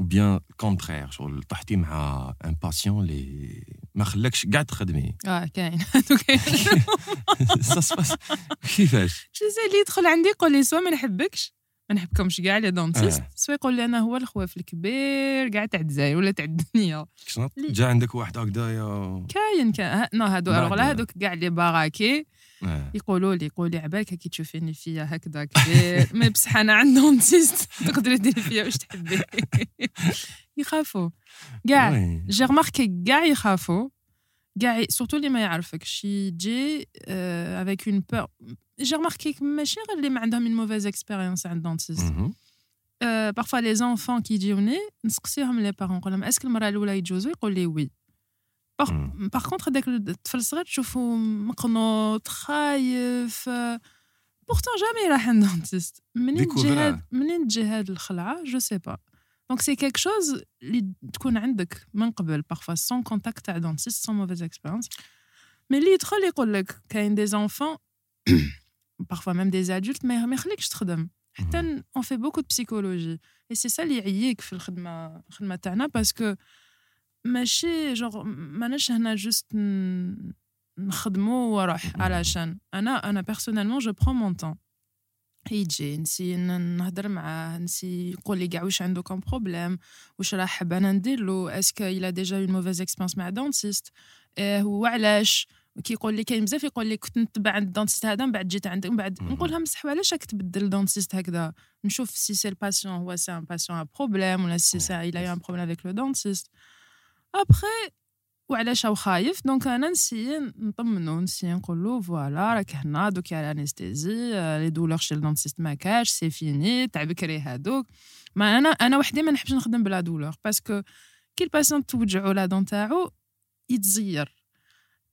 Speaker 1: Ou bien contraire شغل طحتي مع ان باسيون اللي ما خلاكش كاع تخدمي.
Speaker 2: اه كاين
Speaker 1: سا سباس كيفاش؟
Speaker 2: شو اللي يدخل عندي يقول لي سوا ما نحبكش ما نحبكمش كاع لي دونتيست آه. سوا يقول لي أنا هو الخواف الكبير كاع تاع الجزائر ولا تاع الدنيا.
Speaker 1: جا عندك واحد هكذايا
Speaker 2: كاين كاين نو هادو هادوك كاع لي باراكي آه. يقولوا لي يقولوا لي عبالك كي تشوفيني فيا هكذا كبير. مي بصح أنا عند دونتيست تقدري ديري فيا واش تحبي. يخافوا. كاع جي رماركي كاع يخافوا. كاع سورتو اللي ما يعرفكش يجي افيك اون بور j'ai remarqué que ماشي غير اللي ما عندهم une mauvaise expérience عند دونتيست بارفوا لي زونفون كي يجيوني نسقسيهم لي بارون نقول لهم اسكو المراه الاولى يتجوزوا يقول لي وي باغ كونتخ هذاك الطفل الصغير تشوفو مقنوط خايف بورتون جامي راح عند دونتيست منين تجي هاد منين تجي هاد الخلعه جو سي با دونك سي كيك شوز اللي تكون عندك من قبل بارفوا سون كونتاكت تاع دونتيست سون موفيز اكسبيريونس مي اللي يدخل يقول لك كاين دي زونفون parfois même des adultes mais ما يخليكش تخدم حتى on fait beaucoup de psychologie et c'est ça اللي يعييك في الخدمه الخدمه تاعنا باسكو ماشي جوغ ماناش هنا جوست نخدمو وراح علشان انا انا بيرسونيلمون جو برون مون طون يجي نسي نهضر معاه نسي يقول لي كاع واش عنده كوم بروبليم واش راه حاب أنا ندير له؟ اسكو إلى ديجا اون موفيز اكسبيريونس مع دونتيست هو علاش؟ كيقول لي كاين بزاف يقول لي كنت نتبع عند الدونتيست هذا من بعد جيت عندك من بعد نقول لها مسح علاش راك تبدل الدونتيست هكذا؟ نشوف سي سي الباسيون هو سي ان باسيون ا بروبليم ولا سي سي إلى ان بروبليم افيك لو دونتيست ابخي وعلاش هو خايف. دونك أنا نسي نطمنو نسي نقول له فوالا راك هنا دوك على انستيزي لي دولور شي الدونتيست ما كاش سي فيني تاع بكري هادوك. ما أنا أنا وحدي ما نحبش نخدم بلا دولور باسكو كي الباسيون توجعو لا دون تاعو يتزير.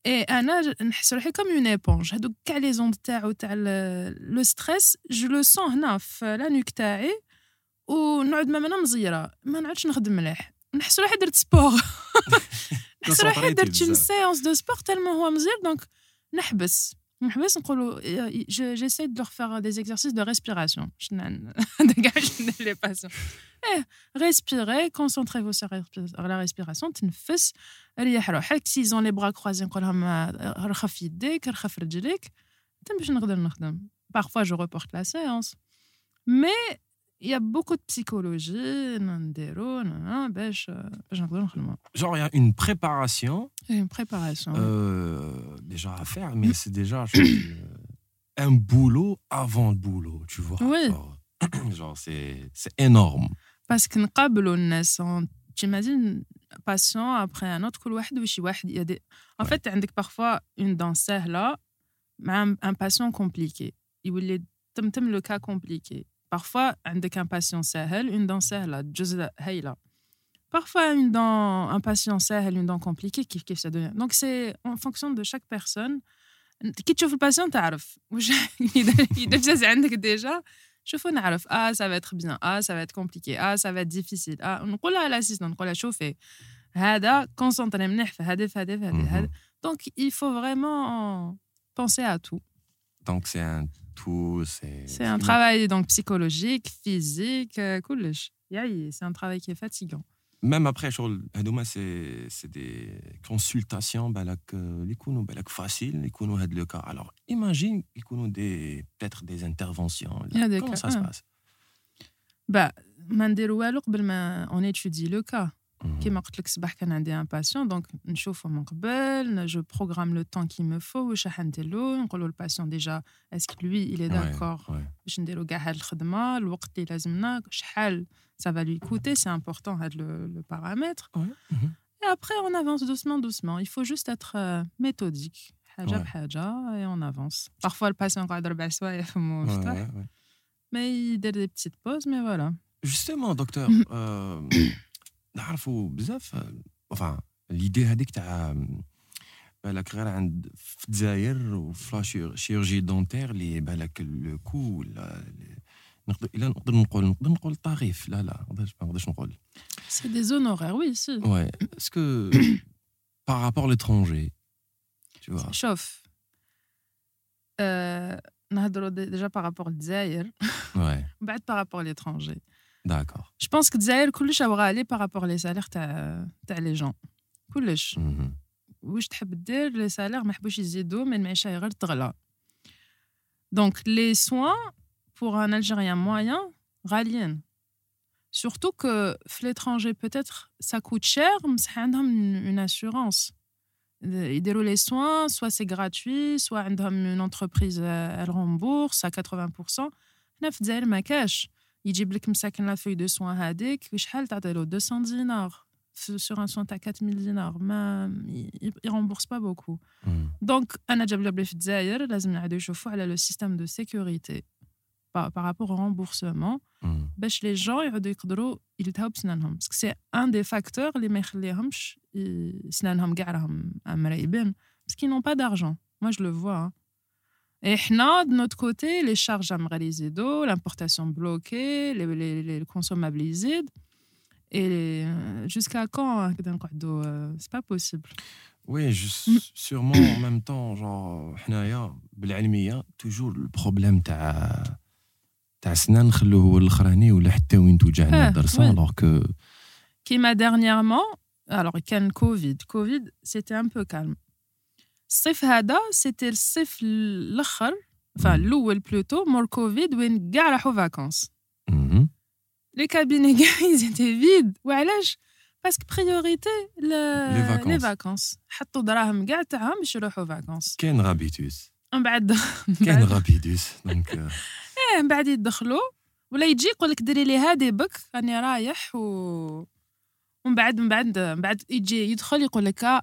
Speaker 2: إي أنا نحس روحي كوم اون ايبونج هادوك كاع لي زوند تاعو تاع لو ستريس جو لو سون هنا في لا نوك تاعي ونعود ما أنا مزيره ما نعودش نخدم مليح. ونحس روحي درت سبور. نحس روحي
Speaker 1: كونسونطريتي
Speaker 2: درت اون
Speaker 1: بزاف.
Speaker 2: سيونس دو سبور تالمون هو مزيان دونك نحبس نحبس نقولوا جيساي دو لور فيغ دي زيكزارسيس دو ريسبيراسيون هذا كاع باش ندير لي باسيون ايه ريسبيري كونسونطري فو سور لا ريسبيراسيون تنفس ريح روحك سي زون لي برا كروازي نقول لهم آه، رخف يديك رخف رجليك تم باش نقدر نخدم parfois je reporte la séance mais il y a beaucoup de psychologie, euh,
Speaker 1: Genre, il y a une préparation.
Speaker 2: Une préparation.
Speaker 1: Euh, déjà à faire, mais c'est déjà genre, euh, un boulot avant le boulot, tu vois.
Speaker 2: Oui.
Speaker 1: Genre, c'est, c'est énorme.
Speaker 2: Parce que nous t'imagines, patient après un autre, il y a des... En
Speaker 1: ouais.
Speaker 2: fait, tu parfois une danseuse là, mais un, un patient compliqué. Il voulait le cas compliqué. parfois عندك un patient سهل une dent سهله جزء هايله parfois une dent un patient سهل une dent compliquée كيف كيف ça devient donc c'est en fonction de chaque personne كي تشوف الباسيون تعرف واش اذا جاز عندك ديجا شوفوا نعرف اه ça va être bien اه ça va être compliqué اه ça va être difficile اه نقولها لاسيستون نقولها شوفي هذا كونسونطري مليح في هذا في هذا في هذا هذا دونك il faut vraiment penser à tout
Speaker 1: Donc, c'est un c'est
Speaker 2: un travail donc psychologique, physique, euh, cool. C'est un travail qui est fatigant.
Speaker 1: Même après, c'est des consultations bah, bah, faciles, le cas. Alors imagine peut-être des interventions. Comment ça se passe?
Speaker 2: Bah, ben, on étudie le cas. Comme je un patient, donc je je programme le temps qu'il me faut, je le patient déjà, est-ce que lui, il est d'accord? Je ne le temps, ça va lui coûter, c'est important hein, le, le paramètre.
Speaker 1: Mhm.
Speaker 2: Et après, on avance doucement, doucement. Il faut juste être euh, méthodique. Et on avance. Parfois, le patient
Speaker 1: regarde le
Speaker 2: Mais il a des petites pauses, mais voilà.
Speaker 1: Justement, docteur. Euh, نعرفوا بزاف آه، enfin l'idée هذيك تاع بالك غير عند في الجزائر وفي لا شيرجي دونتير اللي بالك لو كو لا- نقدر الا نقدر نقول نقدر نقول الطريف لا لا ما نقدرش- ما نقدرش نقول
Speaker 2: c'est des honoraires oui si
Speaker 1: ouais est-ce que par rapport à l'étranger tu vois
Speaker 2: شوف euh, نهضروا دي- déjà par rapport للجزائر
Speaker 1: ouais
Speaker 2: بعد par rapport à l'étranger
Speaker 1: d'accord
Speaker 2: je pense que الجزائر كلش راه غالي par rapport les salaires تاع تاع les gens كلش
Speaker 1: Mhm.
Speaker 2: واش تحب دير لي سالير ما حبوش يزيدوا من المعيشه غير تغلى دونك لي سوان pour un algérien moyen غاليين surtout que في l'étranger peut-être ça coûte cher بصح عندهم une assurance يديروا les soins soit c'est gratuit soit عندهم une entreprise euh, elle rembourse à 80% هنا في الجزائر ما كاش يجيب لك مساكن لا فوي دو سوان هذيك وشحال تعطي له 200 دينار في- sur un soin تاع 4000 دينار ما ي- ي rembourse pas beaucoup
Speaker 1: Mhm.
Speaker 2: دونك انا جاب لي في الجزائر لازم نعاودو نشوفوا على لو سيستيم دو سيكوريتي بارابور au remboursement
Speaker 1: Mhm.
Speaker 2: باش لي جون يعودوا يقدروا يلتهوا بسنانهم باسكو سي ان دي فاكتور اللي ما يخليهمش ي- سنانهم كاع راهم مرايبين باسكو نون با دارجون moi je le vois hein. Et حنا de notre côté, les charges à غادي يزيدوا, l'importation bloquée, les, les, les consommables يزيد. Et les- jusqu'à quand هكذا نقعدوا euh, c'est pas possible.
Speaker 1: Oui, juste, sûrement en même temps, genre, حنايا بالعلمية toujours le problème تاع تاع سنان نخلوه هو الاخراني ولا حتى وين توجعنا
Speaker 2: آه،
Speaker 1: الدرسة
Speaker 2: oui.
Speaker 1: alors que
Speaker 2: كيما dernièrement, alors كان كوفيد, كوفيد c'était un peu calme. الصيف هذا c'était الصيف الأخر, enfin
Speaker 1: مم.
Speaker 2: الأول بلوتو مور كوفيد وين كاع راحوا فاكونس. Les cabinets كاع étaient vides. وعلاش؟ باسكو بريوريتي. لي فاكونس حطوا دراهم كاع تاعهم باش يروحوا فاكونس
Speaker 1: كاين غابيتوس
Speaker 2: من بعد
Speaker 1: كاين غابيتوس دونك euh,
Speaker 2: إيه من بعد يدخلوا. ولا يجي يقول لك ديري لي هادي بك راني رايح و ومن بعد من بعد من بعد يجي يدخل يقول لك آه،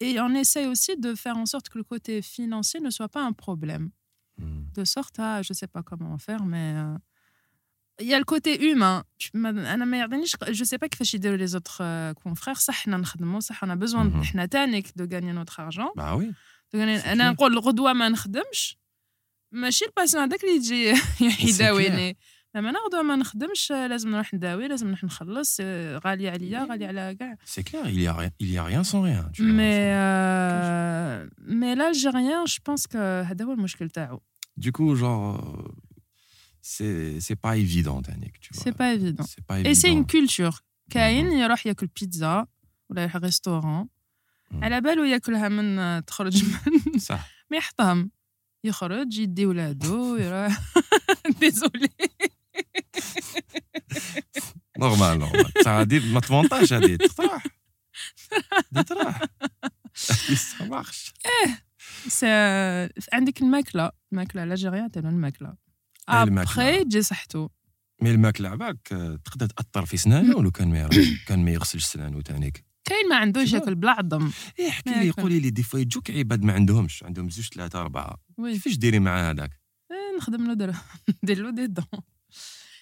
Speaker 2: et on essaye aussi de faire en sorte que le côté financier ne soit pas un problème. De sorte à, je ne sais pas comment faire, mais euh, il y a le côté humain. Je ne sais pas qui fait les autres euh, confrères. ça On a besoin de, de gagner notre argent.
Speaker 1: Bah oui.
Speaker 2: De gagner...
Speaker 1: Je
Speaker 2: le je ne pas. ماشي الباسيون هذاك اللي يجي يداويني لما انا غدوة ما نخدمش لازم نروح نداوي لازم نروح نخلص آه، غالية عليا غالية على كاع
Speaker 1: C'est clair, il y a rien, il y a rien sans rien. tu vois.
Speaker 2: مي آه، مي l'Algérien je pense que هذا هو المشكل تاعو
Speaker 1: Du coup, genre, euh, c'est c'est pas évident, Yannick, tu vois.
Speaker 2: c'est pas évident
Speaker 1: C'est pas
Speaker 2: et c'est une
Speaker 1: évident.
Speaker 2: culture كاين يروح ياكل بيتزا ولا يروح ريستورون
Speaker 1: مم.
Speaker 2: على بالو ياكلها من آه، تخرج من
Speaker 1: صح
Speaker 2: ما يحطهم يخرج يدي ولادو يروح ديزولي
Speaker 1: نورمال نورمال بصح هادي ما تمونطاش هادي تطرح تطرح سا مارش
Speaker 2: سا- عندك الماكلة. الماكلة الجزائريه تاع
Speaker 1: الماكلة.
Speaker 2: ابخي تجي صحتو.
Speaker 1: مي الماكلة عباك آه، تقدر تأثر في سنانه ولو كان ما كان ما يغسلش سنانه تانيك؟
Speaker 2: كاين ما عندوش؟ ياكل بلا عظم.
Speaker 1: إيه احكي
Speaker 2: ما
Speaker 1: لي. قولي لي دي فوا يجوك عباد ما عندهمش. عندهم زوج ثلاثة
Speaker 2: أربعة.
Speaker 1: كيفاش ديري مع هذاك؟
Speaker 2: إيه، نخدم له در ندير له دي دون.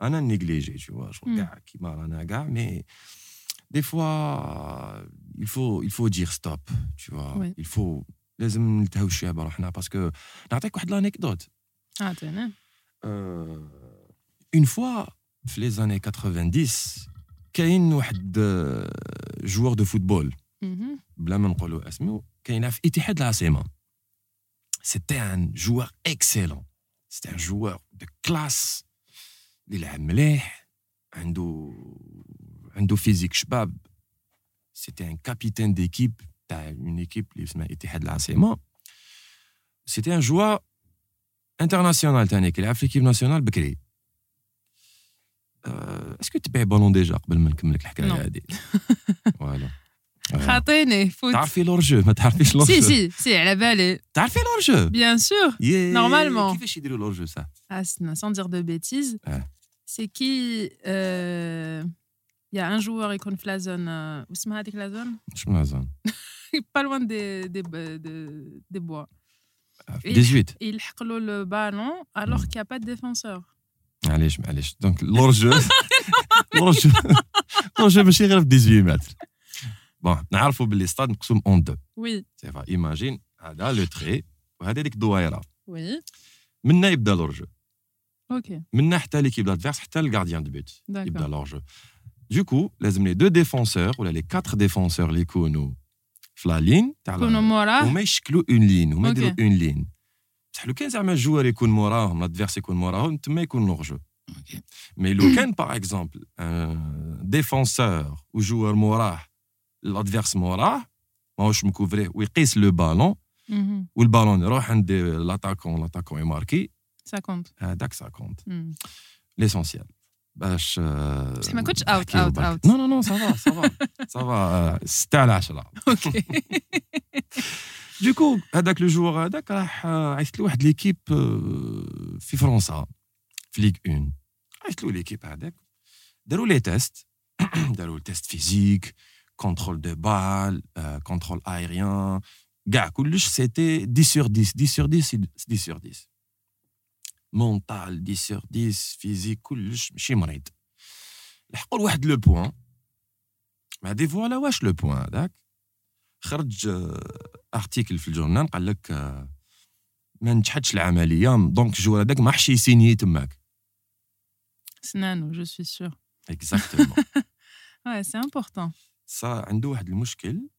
Speaker 1: Je sais
Speaker 2: Yeah,
Speaker 1: pas,
Speaker 2: yeah.
Speaker 1: Un négligé, tu vois. Je
Speaker 2: Mm.
Speaker 1: regarde qui m'a un gars, mais des fois, il faut, il faut dire stop, tu vois.
Speaker 2: Ouais.
Speaker 1: Il faut. لازم نلتهوا شويه بروحنا باسكو نعطيك واحد لانيكدوت
Speaker 2: عطيني
Speaker 1: اون فوا في لي زاني 90 كاين واحد جوور دو فوتبول
Speaker 2: مهم.
Speaker 1: بلا ما نقولوا اسمه كاين في اتحاد العاصمه سيتي ان جوار اكسيلون سيتي ان جوار دو كلاس اللي يلعب مليح عنده عنده فيزيك شباب سيتي ان كابيتان ديكيب تاع اون ايكيب اللي اسمها اتحاد العاصمه سيتي ان جوار انترناسيونال تاني كيلعب في ليكيب ناسيونال بكري أه، اسكو تبيع بالون ديجا قبل ما نكمل لك الحكايه
Speaker 2: نو.
Speaker 1: هذه فوالا فوالا.
Speaker 2: خاطيني فوت
Speaker 1: تعرفي لورجو ما تعرفيش لورجو
Speaker 2: سي سي سي على بالي
Speaker 1: تعرفي لورجو
Speaker 2: بيان سور
Speaker 1: ياه،
Speaker 2: Normalement.
Speaker 1: كيفاش يديروا لورجو صح
Speaker 2: Ah, c'est- sans dire de bêtises,
Speaker 1: Ouais.
Speaker 2: c'est qui. euh, Il y a un joueur يكون في لا زون où اسمها هذيك لا زون
Speaker 1: شنو نظن
Speaker 2: pas loin des des des, des bois.
Speaker 1: 18
Speaker 2: يلحق له le ballon alors qu'il n'y a pas de défenseur.
Speaker 1: معليش معليش دونك لورجو لورجو لورجو ماشي غير في 18 متر بون نعرفوا باللي ستاد مقسوم اون دو
Speaker 2: Oui,
Speaker 1: سي فا ايماجين هذا لو تري وهذا ديك الدويره
Speaker 2: oui.
Speaker 1: منا يبدا لورجو
Speaker 2: Ok,
Speaker 1: منا حتى ليكيب دادفيرس حتى الغارديان دو بوت يبدا
Speaker 2: d'accord.
Speaker 1: لورجو Du coup, لازم لي دو ديفونسور ولا لي 4 ديفونسور اللي يكونوا في لا لين تاع
Speaker 2: كونوا موراه
Speaker 1: هما يشكلوا اون لين هما
Speaker 2: أوكي.
Speaker 1: يديروا اون لين بصح لو كان زعما الجوار يكون موراهم لادفيرس يكون موراهم تما يكون لورجو مي لو كان باغ اكزومبل ديفونسور وجوار موراه لادفيرس موراه ماهوش مكوفريه ويقيس لو بالون
Speaker 2: Mhm.
Speaker 1: والبالون يروح عند لاتاكون لاتاكون يماركي
Speaker 2: Ça compte.
Speaker 1: هذاك سا كونت
Speaker 2: Hmm.
Speaker 1: ليسونسيال باش
Speaker 2: بصح ما كنتش out, out, out.
Speaker 1: نو نو نو سافا سافا سافا 6 على 10
Speaker 2: Ok.
Speaker 1: دوكو هذاك لو جوور هذاك راح آه، عيطت له واحد ليكيب آه، في فرنسا في ليغ اون عيطت له ليكيب هذاك داروا لي تيست داروا تيست فيزيك كونترول دو بال كونترول ايريان كاع كلش سيتي 10 سور 10 10 سور 10 10 سور 10 مونتال 10 سور 10 فيزيك كلش ماشي مريض لحقوا لواحد لو بوان ما دي فوالا واش لو بوان هذاك خرج ارتيكل في الجورنال قال لك آه، ما نجحتش العمليه دونك الجوار هذاك ما حش يسيني تماك
Speaker 2: سنانو je suis sûr.
Speaker 1: اكزاكتومون
Speaker 2: Ouais, c'est important.
Speaker 1: سا عنده واحد المشكل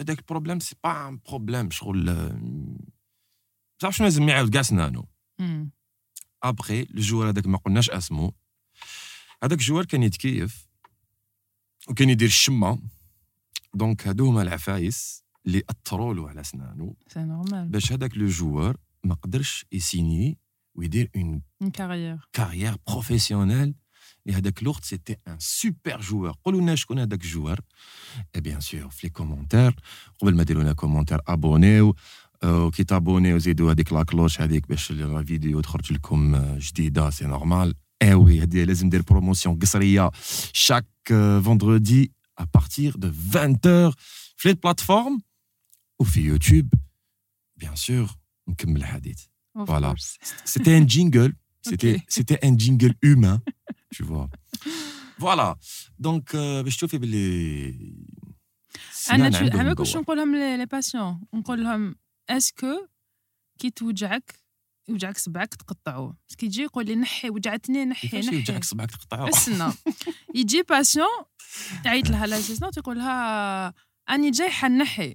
Speaker 1: هذاك البروبليم سي با ان بروبليم شغل آه، تعرف شنو لازم يعاود كاع سنانو.
Speaker 2: Hmm.
Speaker 1: ابخي الجوار هذاك ما قلناش اسمه. هذاك الجوار كان يتكيف وكان يدير الشمة. دونك هادو هما العفايس اللي اثروا له على سنانه
Speaker 2: سي نورمال
Speaker 1: باش هذاك لو جوار ما قدرش يسيني ويدير اون
Speaker 2: كارير
Speaker 1: كارير بروفيسيونيل لهذاك الوقت سيتي ان سوبر جوار قولوا لنا شكون هذاك الجوار اي بيان سور في لي كومونتير قبل ما ديروا لنا كومونتير ابونيو وكي تابونيو زيدوا هذيك لا كلوش هذيك باش لا فيديو تخرج لكم جديده سي نورمال اي وي هذه لازم ندير بروموسيون قصريه شاك فوندردي à partir de 20h في les plateformes وفي يوتيوب bien sûr نكمل الحديث
Speaker 2: Of
Speaker 1: Voilà.
Speaker 2: course.
Speaker 1: C'était un jingle. C'était,
Speaker 2: Ok.
Speaker 1: c'était un jingle humain, tu vois. Voilà. Donc, باش تشوفي باللي
Speaker 2: أنا واش
Speaker 1: قوة.
Speaker 2: نقول لهم لي باسيون نقول لهم اسكو كي توجعك يوجعك صبعك تقطعوه بس كي يجي يقول لي نحي وجعتني نحي نحي
Speaker 1: يوجعك صبعك تقطعه
Speaker 2: استنى يجي باسيون يعيط لها لاسيستونت يقول لها اني جاي حنحي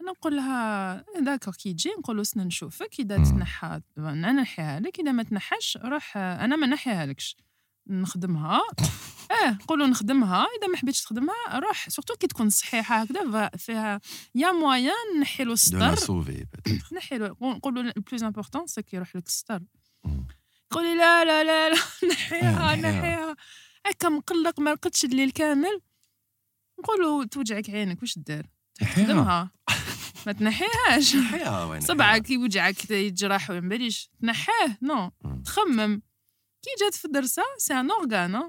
Speaker 2: أنا نقول لها داكور كي يجي نقول له سنا نشوفك اذا. تنحى أنا نحيها لك اذا ما تنحاش روح أنا ما نحيها لكش نخدمها. آه نقولوا نخدمها. إذا ما حبيتش تخدمها روح. سورتو كي تكون صحيحة هكذا فيها يا مويان نحي له
Speaker 1: peut-être.
Speaker 2: نحي له نقولوا البلوز امبورطون سي كي يروح لك السطر
Speaker 1: مم.
Speaker 2: تقول لي لا لا لا لا نحيها
Speaker 1: آه، نحيها.
Speaker 2: نحيها. هكا مقلق ما رقدش الليل كامل. نقولوا توجعك عينك واش دير. تخدمها. ما تنحيهاش. صبعك يوجعك يتجرح وما باليش. تنحيه نو
Speaker 1: مم.
Speaker 2: تخمم. كي جات في الدرسة سي ان أورغان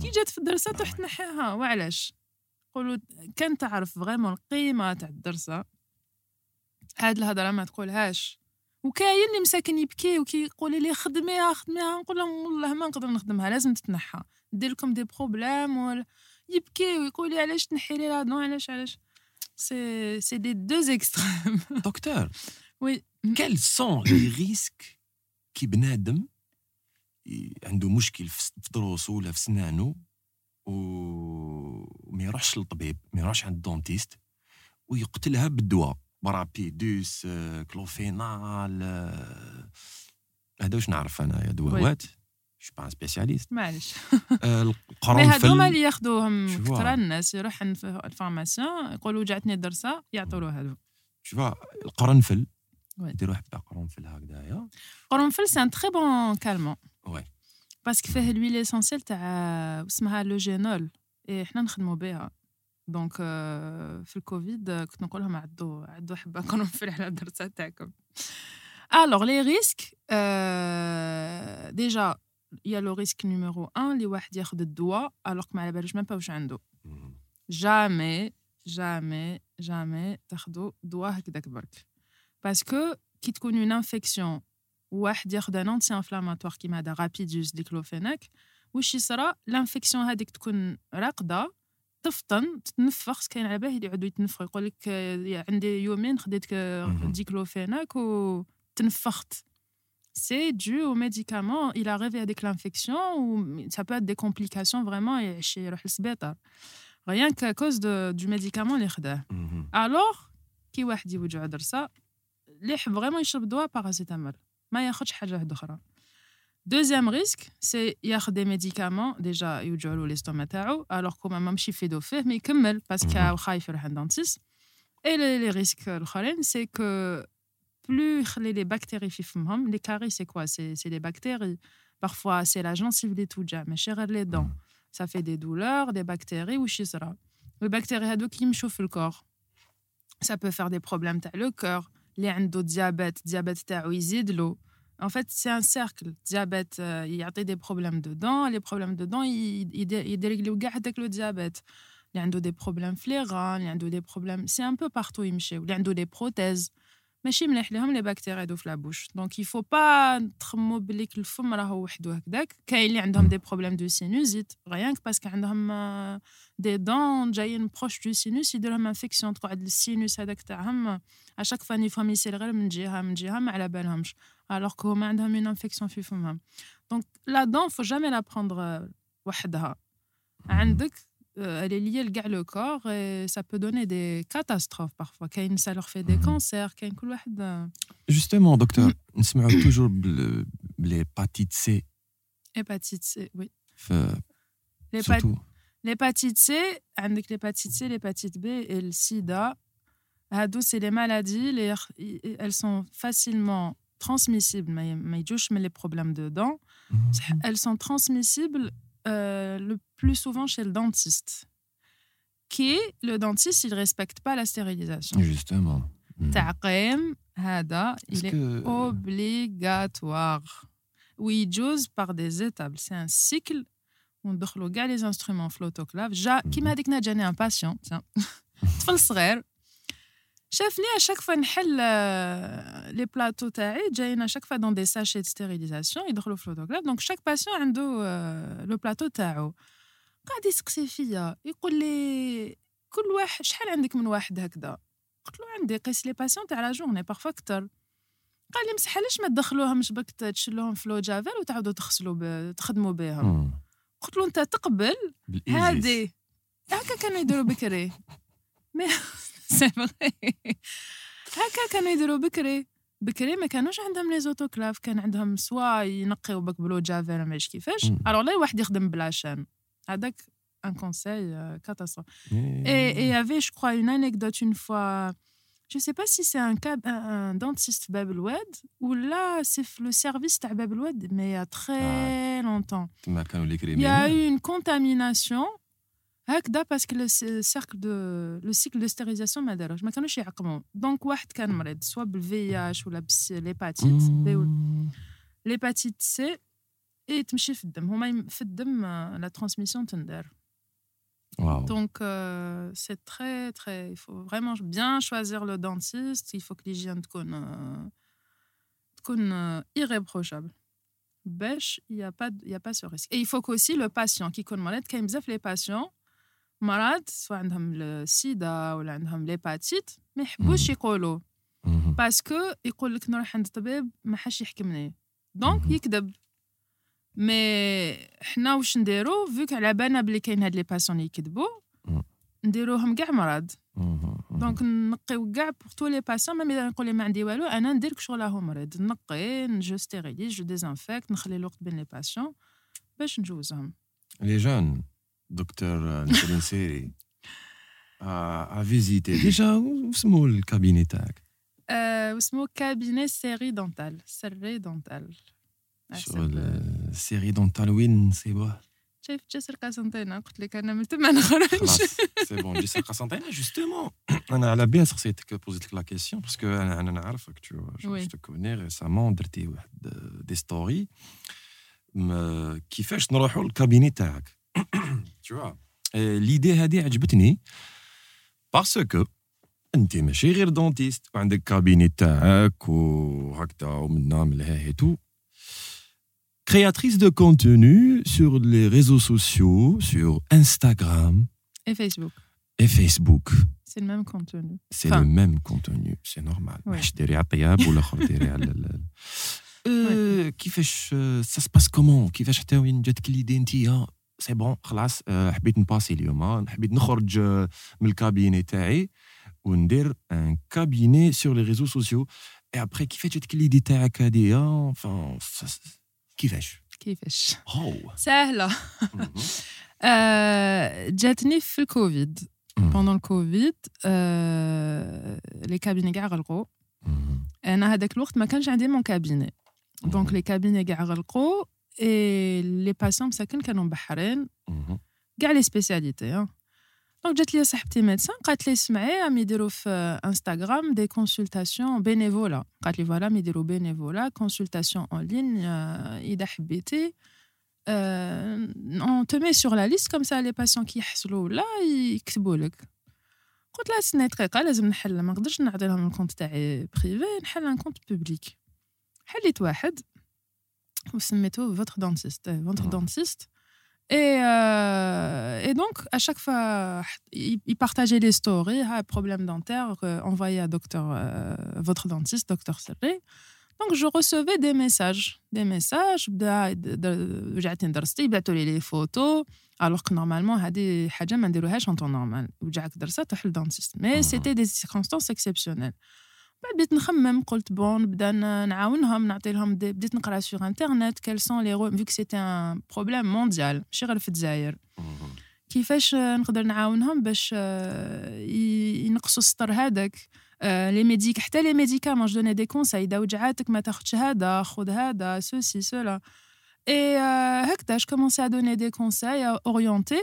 Speaker 2: كي
Speaker 1: مم.
Speaker 2: جات في الدرسة
Speaker 1: آه،
Speaker 2: تروح. تنحيها وعلاش؟ قولوا كان تعرف فريمون القيمة تاع الدرسة. هاد الهضرة ما تقولهاش. وكاين اللي مساكن يبكي وكي يقول لي خدميها خدميها نقول لهم والله ما نقدر نخدمها لازم تتنحى. دير لكم دي بروبليم ولا يبكي ويقول لي علاش تنحي لي لا نو علاش علاش؟ سي سي دي دو إكستريم.
Speaker 1: دكتور
Speaker 2: وي.
Speaker 1: quels sont les risques كي بنادم عنده مشكل في ضروسه ولا في سنانه وما يروحش للطبيب ما يروحش عند الدونتيست ويقتلها بالدواء. برابيدوس آه، كلوفينال آه، هذا واش نعرف أنا يا دواوات جو با سبيسياليست
Speaker 2: معلش
Speaker 1: آه، القرنفل
Speaker 2: هادوما اللي ياخذوهم كثر؟ الناس يروح عند الفارماسيون يقولوا وجعتني الدرسة يعطوا له هادو
Speaker 1: شوف القرنفل. يديروا حبه قرنفل هكذايا.
Speaker 2: قرنفل سي ان تري بون كالمون
Speaker 1: وي
Speaker 2: باسكو فيه لويل اسونسيال تاع اسمها لوجينول اي حنا نخدموا بها دونك آه، في الكوفيد آه، كنت نقول لهم عدوا عدوا حبه قرنفل على الدرسه تاعكم الوغ لي ريسك ديجا يا لو ريسك نيميرو 1 اللي واحد ياخذ الدواء الوغ ما على بالوش ميم با واش عنده
Speaker 1: مم.
Speaker 2: جامي جامي جامي تاخدو دواء هكذاك برك باسكو كي تكون اون انفيكسيون واحد ياخد ان انتي انفلاماتوار كيما هذا رابيدوس ديكلوفيناك واش يصرى الانفيكسيون هذيك تكون راقده تفطن تتنفخ كاين على بالي اللي يعودوا يتنفخوا يقول لك آه، عندي يومين خديت آه،
Speaker 1: مهم.
Speaker 2: ديكلوفيناك وتنفخت سي dû au médicament il arrive avec l'infection ou ça peut être des complications vraiment يعيش يروح للسبيطار rien qu'à cause de, du médicament اللي خداه
Speaker 1: مم.
Speaker 2: الوغ كي واحد يوجعو درسه اللي يحب فريمون يشرب دواء باراسيتامول ما ياخدش حاجه واحده اخرى دوزيام ريسك سي ياخد دي ميديكامون ديجا يوجعوا له ليستوما تاعو الوغ كوما ما ماشي يفيدو فيه مي يكمل باسكو
Speaker 1: مهم.
Speaker 2: خايف يروح عند دانتيست اي لي ريسك الاخرين سي كو بلو يخلي لي بكتيري في فمهم لي كاري سي كوا سي سي لي بكتيري parfois سي لا جونسيف اللي توجع ماشي غير لي دون ça fait des douleurs, des bactéries ou يصرى les bactéries هذوك يمشوا في الكور ça peut faire des problèmes تاع le cœur اللي عنده diabète diabète تاعو يزيد له en fait c'est un cercle diabète euh, يعطي des problèmes dedans les problèmes dedans يديريكليو كاع هذاك لو diabète اللي عنده des problèmes في les reins اللي عنده des problèmes c'est un peu partout يمشيو اللي عنده des prothèses ماشي مليح لهم لي بكتيريا هادو في لابوش دونك يفو با تخمو بليك الفم راهو وحدو هكذاك كاين اللي عندهم دي بروبليم دو سينوزيت غيان باسكو عندهم آه، دي دون جايين بروش دو سينوس يدير لهم انفيكسيون تقعد السينوس هذاك تاعهم اشاك فاني فهم يصير غير من جهه من جهه ما على بالهمش الوغ كو هما عندهم اون انفيكسيون في فمهم دونك لا دون فو جامي لا بروندر وحدها عندك euh, elle est liée le gars le corps et ça peut donner des catastrophes parfois. Ça leur fait des
Speaker 1: mmh
Speaker 2: cancers, quand mm-hmm.
Speaker 1: Justement, docteur, mmh. nous sommes toujours l'hépatite C.
Speaker 2: Hépatite C, oui.
Speaker 1: Euh,
Speaker 2: l'hépatite C, avec l'hépatite C, l'hépatite B et le sida, c'est les maladies, elles sont facilement transmissibles, mais, mais les problèmes de dents,
Speaker 1: mm-hmm.
Speaker 2: elles sont transmissibles euh, le plus souvent chez le dentiste. Qui le dentiste, il respecte pas la stérilisation.
Speaker 1: Justement.
Speaker 2: Mmh.
Speaker 1: Hada,
Speaker 2: il est,
Speaker 1: euh,
Speaker 2: obligatoire. Oui, j'ose par des étapes. C'est un cycle. On drogue les instruments flotoclaves. Qui hmm. m'a dit que j'ai un patient, tiens, شافني chaque fois نحل les plateaux تاعي جايين chaque fois dans des sachets de stérilisation يدخلوا في l'autoclave. Donc chaque patient عنده le plateau تاعو. قاعد يسقسي فيا يقول لي كل واحد شحال عندك من واحد هكذا قلت له عندي قيس لي باسيون تاع لا جورني بارفوا كثر قال لي مسح علاش ما تدخلوهمش بك تشلوهم في لو جافيل وتعاودوا تغسلوا ب... تخدموا بهم. قلت له أنت تقبل. هادي هكا كانوا يديروا بكري مي هكا كانوا يديروا بكري بكري ما كانوش عندهم لي زوتوكلاف كان عندهم سوا ينقيو بك بقبلو جافير ما كيفاش. الوغ لا واحد يخدم بلا شان. هذاك ان كونساي كاتاسو اي اي افي جو كوا اون انيكدوت اون فوا جو سي با سي سي ان كاب ان دونتيست باب الواد ولا سي في لو سيرفيس تاع باب الواد مي يا تخي لونتون
Speaker 1: ما كانوا لي كريمي
Speaker 2: يا اون كونتاميناسيون هكذا parce que le c- cercle de le cycle de stérilisation ما داروش ما كانوش يعقموا دونك واحد كان مريض سواء بالفي اتش ولا بالهيباتيت بي ولا
Speaker 1: Mhm.
Speaker 2: l'hépatite C et تمشي في الدم هما يم- في الدم آه، la transmission تندار
Speaker 1: Wow.
Speaker 2: Donc, euh, c'est très, très. Il faut vraiment bien choisir le dentiste. Il faut que l'hygiène تكون, euh, تكون, euh, irréprochable. باش il n'y a, pas de- il y a pas ce risque. Et il faut qu'aussi le patient qui يكون مريض كاين بزاف les patients مرض سواء عندهم السيدا ولا عندهم l'hépatite ما يحبوش. يقولوا. باسكو يقول لك نروح عند طبيب ما حاش يحكمني دونك. يكذب مي حنا واش نديرو فيك على بالنا بلي كاين هاد لي باسون يكذبوا. نديروهم كاع مرض. دونك نقيو كاع بور تو لي باسون ميم إذا نقول لي ما عندي والو أنا ندير شغل راهو مريض نقي جو ستيريليز جو ديزانفيكت نخلي الوقت بين لي باسيون باش نجوزهم
Speaker 1: Les jeunes, docteur Nicolas Seri, a, a visité. Déjà, où est le cabinet tag
Speaker 2: آه واسمو كابيني سيري دونتال سري دونتال آه،
Speaker 1: Sur
Speaker 2: سر-
Speaker 1: la série dentale Win, c'est bon.
Speaker 2: شايف جسر قسنطينة قلت لك انا من تما نخرج
Speaker 1: خلاص c'est bon. J'ai ça justement. أنا على بالي سقسيتك poser لك la question parce que أنا أنا نعرفك tu vois. Je,
Speaker 2: Oui.
Speaker 1: je te connais récemment درتي واحد des stories ما- كيفاش نروحوا للكابيني تاعك. tu vois. Et L'idée هذه عجبتني parce que انت ماشي غير دونتيست وعندك كابيني تاعك وهكذا ومنا من الها تو créatrice de contenu sur les réseaux sociaux, sur Instagram
Speaker 2: اي فيسبوك
Speaker 1: et Facebook.
Speaker 2: سي الميم كونتوني
Speaker 1: C'est
Speaker 2: Enfin.
Speaker 1: le même contenu, c'est normal.
Speaker 2: Ouais.
Speaker 1: واحد ديري على الطياب والاخر ديري على ال- ال- Euh, كيفاش euh, ça se passe comment كيفاش حتى وين جاتك ليدي انت سي بون خلاص آه، حبيت نباسي اليوم حبيت نخرج آه، من الكابيني تاعي وندير ان كابيني سور لي ريزو سوسيو اي ابري كيفاش جاتك ليدي تاعك هذه enfin, ça- كيفاش
Speaker 2: كيفاش
Speaker 1: هو
Speaker 2: سهلة آه، جاتني في الكوفيد بوندون الكوفيد آه، لي كابيني كاع غلقوا انا هذاك الوقت ما كانش عندي مون كابيني دونك لي كابيني كاع غلقوا اي لي باسون مساكن كانوا مبحرين كاع لي سبيسياليتي دونك جات لي صاحبتي ميدسان قالت لي اسمعي راهم يديروا في انستغرام دي كونسلتاسيون بينيفولا قالت لي فوالا يديروا بينيفولا كونسلتاسيون اون لين إذا حبيتي. اون te met sur la liste comme ça les patients كي يحصلوا ولا يكتبوا لك. قلت لها استني دقيقة لازم نحل ما نقدرش نعطي لهم الكونت تاعي بريفي نحل ان كونت بوبليك حليت واحد. vous mettez votre dentiste,
Speaker 1: euh,
Speaker 2: votre dentiste. Euh, et, donc, à chaque fois, il partageait les stories, ah, problème dentaire, euh, envoyé à docteur, votre dentiste, docteur Serré. Donc, je recevais des messages, des messages, j'ai les photos, alors que normalement, il y a des en temps normal. Mais
Speaker 1: ah.
Speaker 2: c'était des circonstances exceptionnelles. بعد بديت نخمم قلت بون نبدا نعاونهم نعطي لهم دي بديت نقرا internet quels sont les re- vu que c'était un problème mondial ماشي غير في الجزائر. كيفاش آه، نقدر نعاونهم باش آه، ي- نقصوا السطر هذاك؟ لي ميديك حتى لي ميديكامون جو دوني دي كونساي اذا وجعاتك ما تاخذش هذا خذ هذا سوسي سولا اي هكذا جو كومونسي ا دوني دي كونساي اورينتي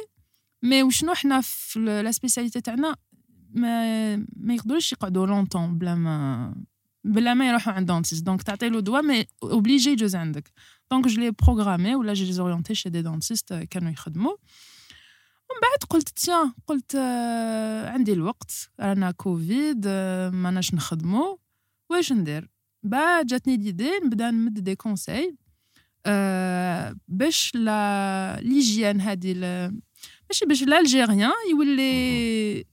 Speaker 2: مي وشنو حنا في لا سبيسياليتي تاعنا ما ما يقدروش يقعدوا لونتون بلا ما بلا ما يروحوا عند دونتيست دونك تعطي له دواء مي اوبليجي يجوز عندك دونك جو لي بروغرامي ولا جي لي زورينتي شي دي دونتيست كانوا يخدموا ومن بعد قلت تيان قلت آه عندي الوقت. رانا كوفيد آه ماناش نخدمو. واش ندير. بعد جاتني ليدي نبدا نمد دي كونساي آه باش لا ليجيان هادي ماشي باش l'Algérien يولي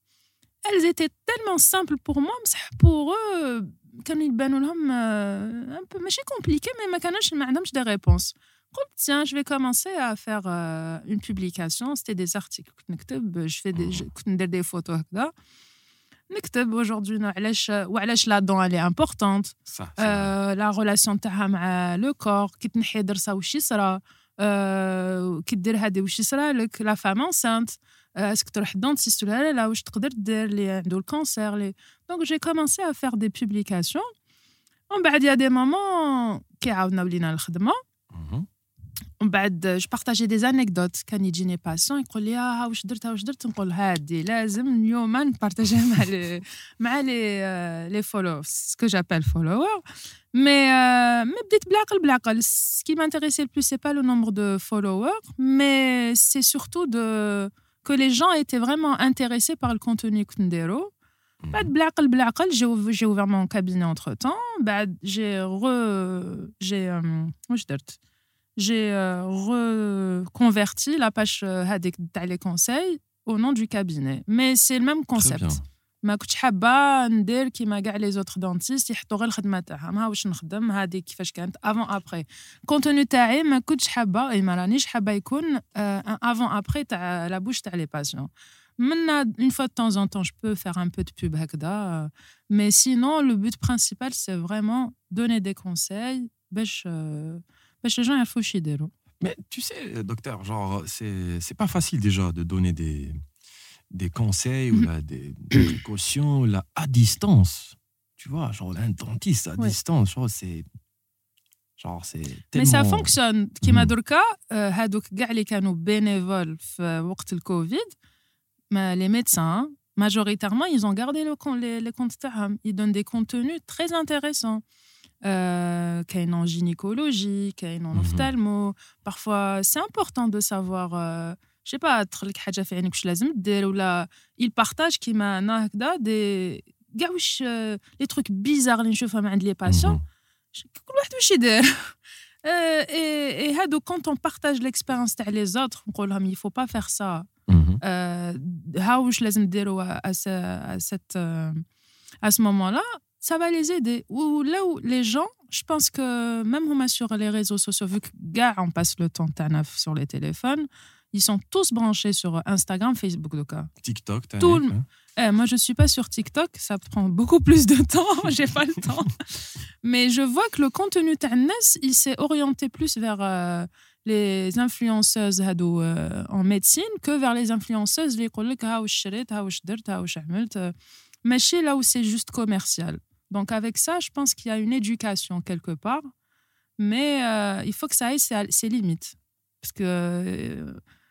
Speaker 2: elles étaient tellement simples pour moi بصح pour eux كانوا يبانوا لهم un peu ماشي compliqué mais ما كانوش ما عندهمش des réponses قلت tiens je vais commencer à faire euh, une publication c'était des articles كنت نكتب je fais des كنت ندير des photos هكذا نكتب aujourd'hui وعلاش وعلاش لا دون elle est importante
Speaker 1: صح
Speaker 2: euh, la relation تاعها مع لو كور كي تنحي درسها واش يصرى كي دير هادي واش يصرى لك لا فام انسانت اسكو تروح دونتيست ولا لا لا واش تقدر دير اللي عنده الكونسير لي دونك جي كومونسي ا فير دي بوبليكاسيون ومن بعد يا دي مومون كي عاودنا ولينا الخدمه ومن بعد جو بارطاجي دي انيكدوت كان يجيني باسيون يقول لي ها واش درت واش درت نقول هادي لازم اليوم نبارطاجيها مع لي مع لي لي فولو سكو جابيل فولوور مي مي بديت بالعقل بالعقل سكي مانتيريسي البلوس سي با لو نومبر دو فولوور مي سي سورتو دو que les gens étaient vraiment intéressés par le contenu que نديرو بعد بالعقل بالعقل j'ai j'ai ouvert mon cabinet entre temps بعد j'ai re j'ai واش درت j'ai reconverti la page هذيك تاع les conseils au nom du cabinet mais c'est le même concept ما كنتش حابه ندير كيما كاع لي زوتر دونتيست يحطوا غير الخدمه تاعهم ها واش نخدم هذه كيفاش كانت افون ابري الكونتوني تاعي ما كنتش حابه اي ما رانيش حابه يكون ان افون ابري تاع لا بوش تاع لي باسيون من اون فوا دو طون ان طون جو بو فير ان بو دو بوب هكذا مي سينون لو بوت برينسيبال سي فريمون دوني دي كونساي باش باش لي جون يعرفوا واش يديروا
Speaker 1: Mais tu sais, docteur, genre, c'est, c'est pas facile déjà de donner des, des conseils ou là, des, des précautions là, à distance. Tu vois, genre un dentiste à
Speaker 2: Ouais.
Speaker 1: distance, genre, c'est. Genre, c'est
Speaker 2: مي سا
Speaker 1: tellement.
Speaker 2: فونكسيون كيما
Speaker 1: مم.
Speaker 2: دركا آه، هادوك كاع اللي كانوا بينيفول في وقت الكوفيد ما لي ميدسان majoritairement ils ont gardé le con- les, les comptes تاعهم ils donnent des contenus très intéressants euh, كاين en gynécologie كاين en
Speaker 1: Mhm.
Speaker 2: ophtalmo parfois c'est important de savoir euh, je sais pas تدخل لك حاجه في عينك واش لازم دير ولا il partage كيما انا هكذا دي كاع واش لي تروك بيزار اللي نشوفهم عند لي باسيون
Speaker 1: Mhm.
Speaker 2: كل واحد واش يدير Euh, et, et هادو quand on partage l'expérience تاع les autres نقول لهم il faut pas faire ça
Speaker 1: Mhm.
Speaker 2: euh, ها واش لازم ديروا à, ce- à cette euh, à ce moment-là ça va les aider ou là où les gens je pense que même هما sur les réseaux sociaux vu que gars on passe le temps تاعنا sur les téléphones ils sont tous branchés sur Instagram, Facebook. Hein.
Speaker 1: TikTok,
Speaker 2: eh, Moi, je ne suis pas sur TikTok. Ça prend beaucoup plus de temps. J'ai pas le temps. Mais je vois que le contenu Tannas, il s'est orienté plus vers euh, les influenceuses hado, euh, en médecine que vers les influenceuses les euh. mais chez là où c'est juste commercial. Donc avec ça, je pense qu'il y a une éducation quelque part, mais il faut que ça ait ses, ses limites. Parce que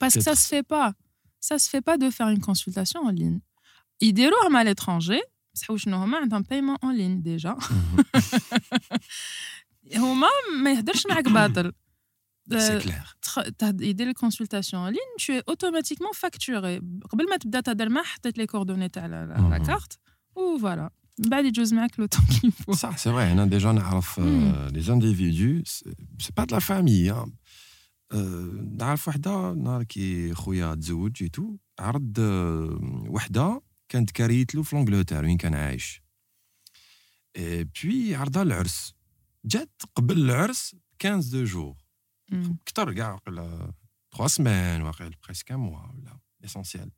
Speaker 2: Parce que ça se fait pas. Ça se fait pas de faire une consultation en ligne. يديروهم à l'étranger بصح شنو هما عندهم بايمون اون لين ديجا
Speaker 1: Mhm.
Speaker 2: هما ما يهدرش معاك باطل
Speaker 1: سي كلير
Speaker 2: تخ- تهد- يدير لك كونسلتاسيون ان لين tu es automatiquement facturé قبل ما تبدا تهدر معاه حطيت لي كوردوني تاع لا- لا لا
Speaker 1: Mhm.
Speaker 2: كارت و فوالا من بعد يجوز معاك لو طون كيل فو
Speaker 1: صح سي فري انا ديجا نعرف آه، لي زانديفيدو سي با دو لا فامي نعرف وحدة نهار كي خويا تزوج اي تو عرض آه، وحدة كانت كاريت له في لونجلتير وين كان عايش اي بوي عرضها العرس جات قبل العرس 15 دو جور. كثر كاع واقيلا 3 سمان واقيلا بريسك ان موا ولا ليسونسيال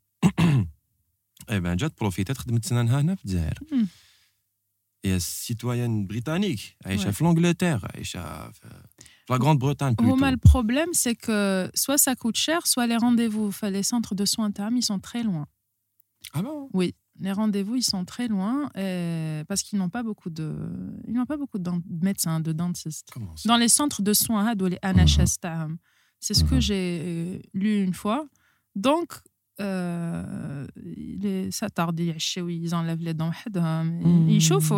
Speaker 1: اي بان جات بروفيتات خدمت سنانها هنا في الجزائر. هي سيتويان بريطانيك
Speaker 2: عايشة.
Speaker 1: في لونجلتير عايشة في La Grande-Bretagne
Speaker 2: plutôt. Le problème, c'est que soit ça coûte cher, soit les rendez-vous. Les centres de soins internes, ils sont très loin.
Speaker 1: Ah bon? Oui.
Speaker 2: Les rendez-vous, ils sont très loin euh, parce qu'ils n'ont pas beaucoup de, ils n'ont pas beaucoup de médecins, de dentistes. Dans les centres de soins, ah, uh-huh. c'est ce que
Speaker 1: uh-huh.
Speaker 2: j'ai euh, lu une fois. Donc, euh, les, ça tarde ils enlèvent les dents hein,
Speaker 1: ils
Speaker 2: hmm. chauffent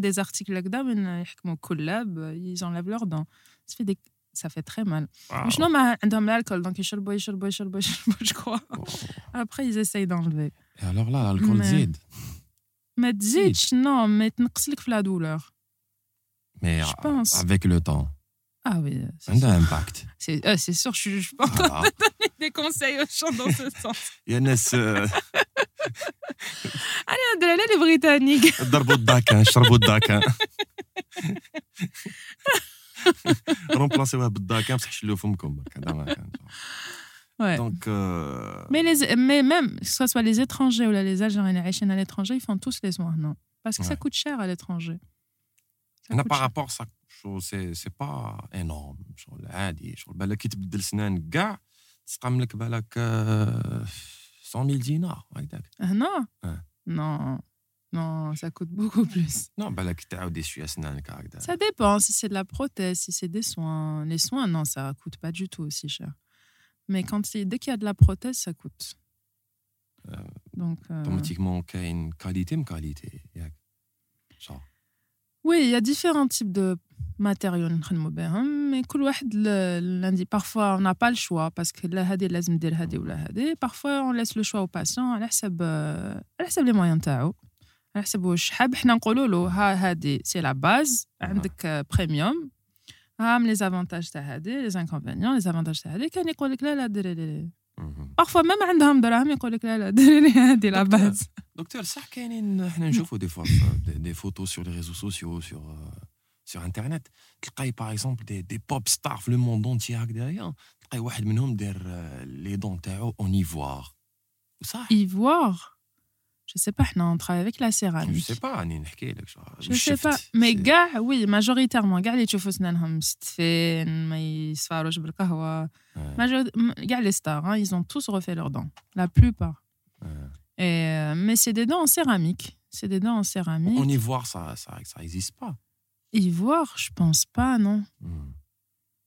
Speaker 2: des articles euh, ils enlèvent leurs dents ça fait des ça fait très mal. Wow. Je n'ai l'alcool, donc je crois. Après, ils essayent d'enlever.
Speaker 1: Et
Speaker 2: alors
Speaker 1: là,
Speaker 2: l'alcool zid Mais zid, non, mais tu la douleur.
Speaker 1: Mais
Speaker 2: je pense.
Speaker 1: avec le temps.
Speaker 2: Ah oui. Euh, ça
Speaker 1: a un
Speaker 2: impact. Euh, c'est sûr, je ne suis pas en train de donner des conseils aux gens dans ce sens.
Speaker 1: Yannis. Euh.
Speaker 2: Allez, Adelaide, les Britanniques.
Speaker 1: Darbo de Dakin, Charbo de Dakin. رومبلاسيوها بالداكان بصح شلو فمكم برك هذا ما كان
Speaker 2: Ouais.
Speaker 1: دونك آه،
Speaker 2: Mais, les, mais même, que ce soit les étrangers ou là, les Algériens et Haïtiens à l'étranger, ils font tous les soins, non Parce que ça
Speaker 1: Ouais.
Speaker 2: coûte cher à l'étranger. Ça
Speaker 1: انا
Speaker 2: coûte
Speaker 1: باغ
Speaker 2: cher.
Speaker 1: رابور سا شو سي سي با انورم شغل عادي شغل بالك كي تبدل سنانك كاع تسقم لك بالك آه، 100000 دينار هكذاك
Speaker 2: Ah, non
Speaker 1: Ouais.
Speaker 2: non, ça coûte beaucoup plus.
Speaker 1: Non, bah,
Speaker 2: ça dépend si c'est de la prothèse, si c'est des soins. Les soins, non, ça coûte pas du tout aussi cher. Mais quand dès qu'il y a de la prothèse, ça coûte.
Speaker 1: Euh,
Speaker 2: Donc. Euh,
Speaker 1: automatiquement, il y a une qualité, une qualité.
Speaker 2: Oui, il y a différents types de matériaux hein, mais lundi parfois on n'a pas le choix parce que la hadi lazm dir hadi ou la parfois on laisse le choix au patient à la les moyens tao على حسب واش حاب حنا نقولوا له ها هذه سي لا باز عندك بريميوم ها من لي زافونتاج تاع هذه لي انكونفينيون لي زافونتاج تاع هذه كان يقول لك لا لا ديري لي
Speaker 1: مهم.
Speaker 2: parfois même عندهم دراهم يقول لك لا لا ديري لي هذه لا باز
Speaker 1: دكتور صح كاينين حنا نشوفوا دي فوا دي فوتو سور لي ريزو سوسيو سور سور انترنت تلقاي باغ اكزومبل دي دي بوب ستار في لو موند اونتي هكذايا تلقاي واحد منهم داير آه، لي دون تاعو اون ايفوار صح
Speaker 2: ivoire Je sais pas, on travaille avec la céramique.
Speaker 1: Je sais pas,
Speaker 2: Je sais pas, mais gars, oui, majoritairement, gars, les gars, les stars, hein, ils ont tous refait leurs dents, la plupart. Et, euh, mais c'est des dents en céramique. C'est des dents en céramique.
Speaker 1: En ivoire, ça, ça, ça existe pas.
Speaker 2: Ivoire, je pense pas, non.
Speaker 1: Mm.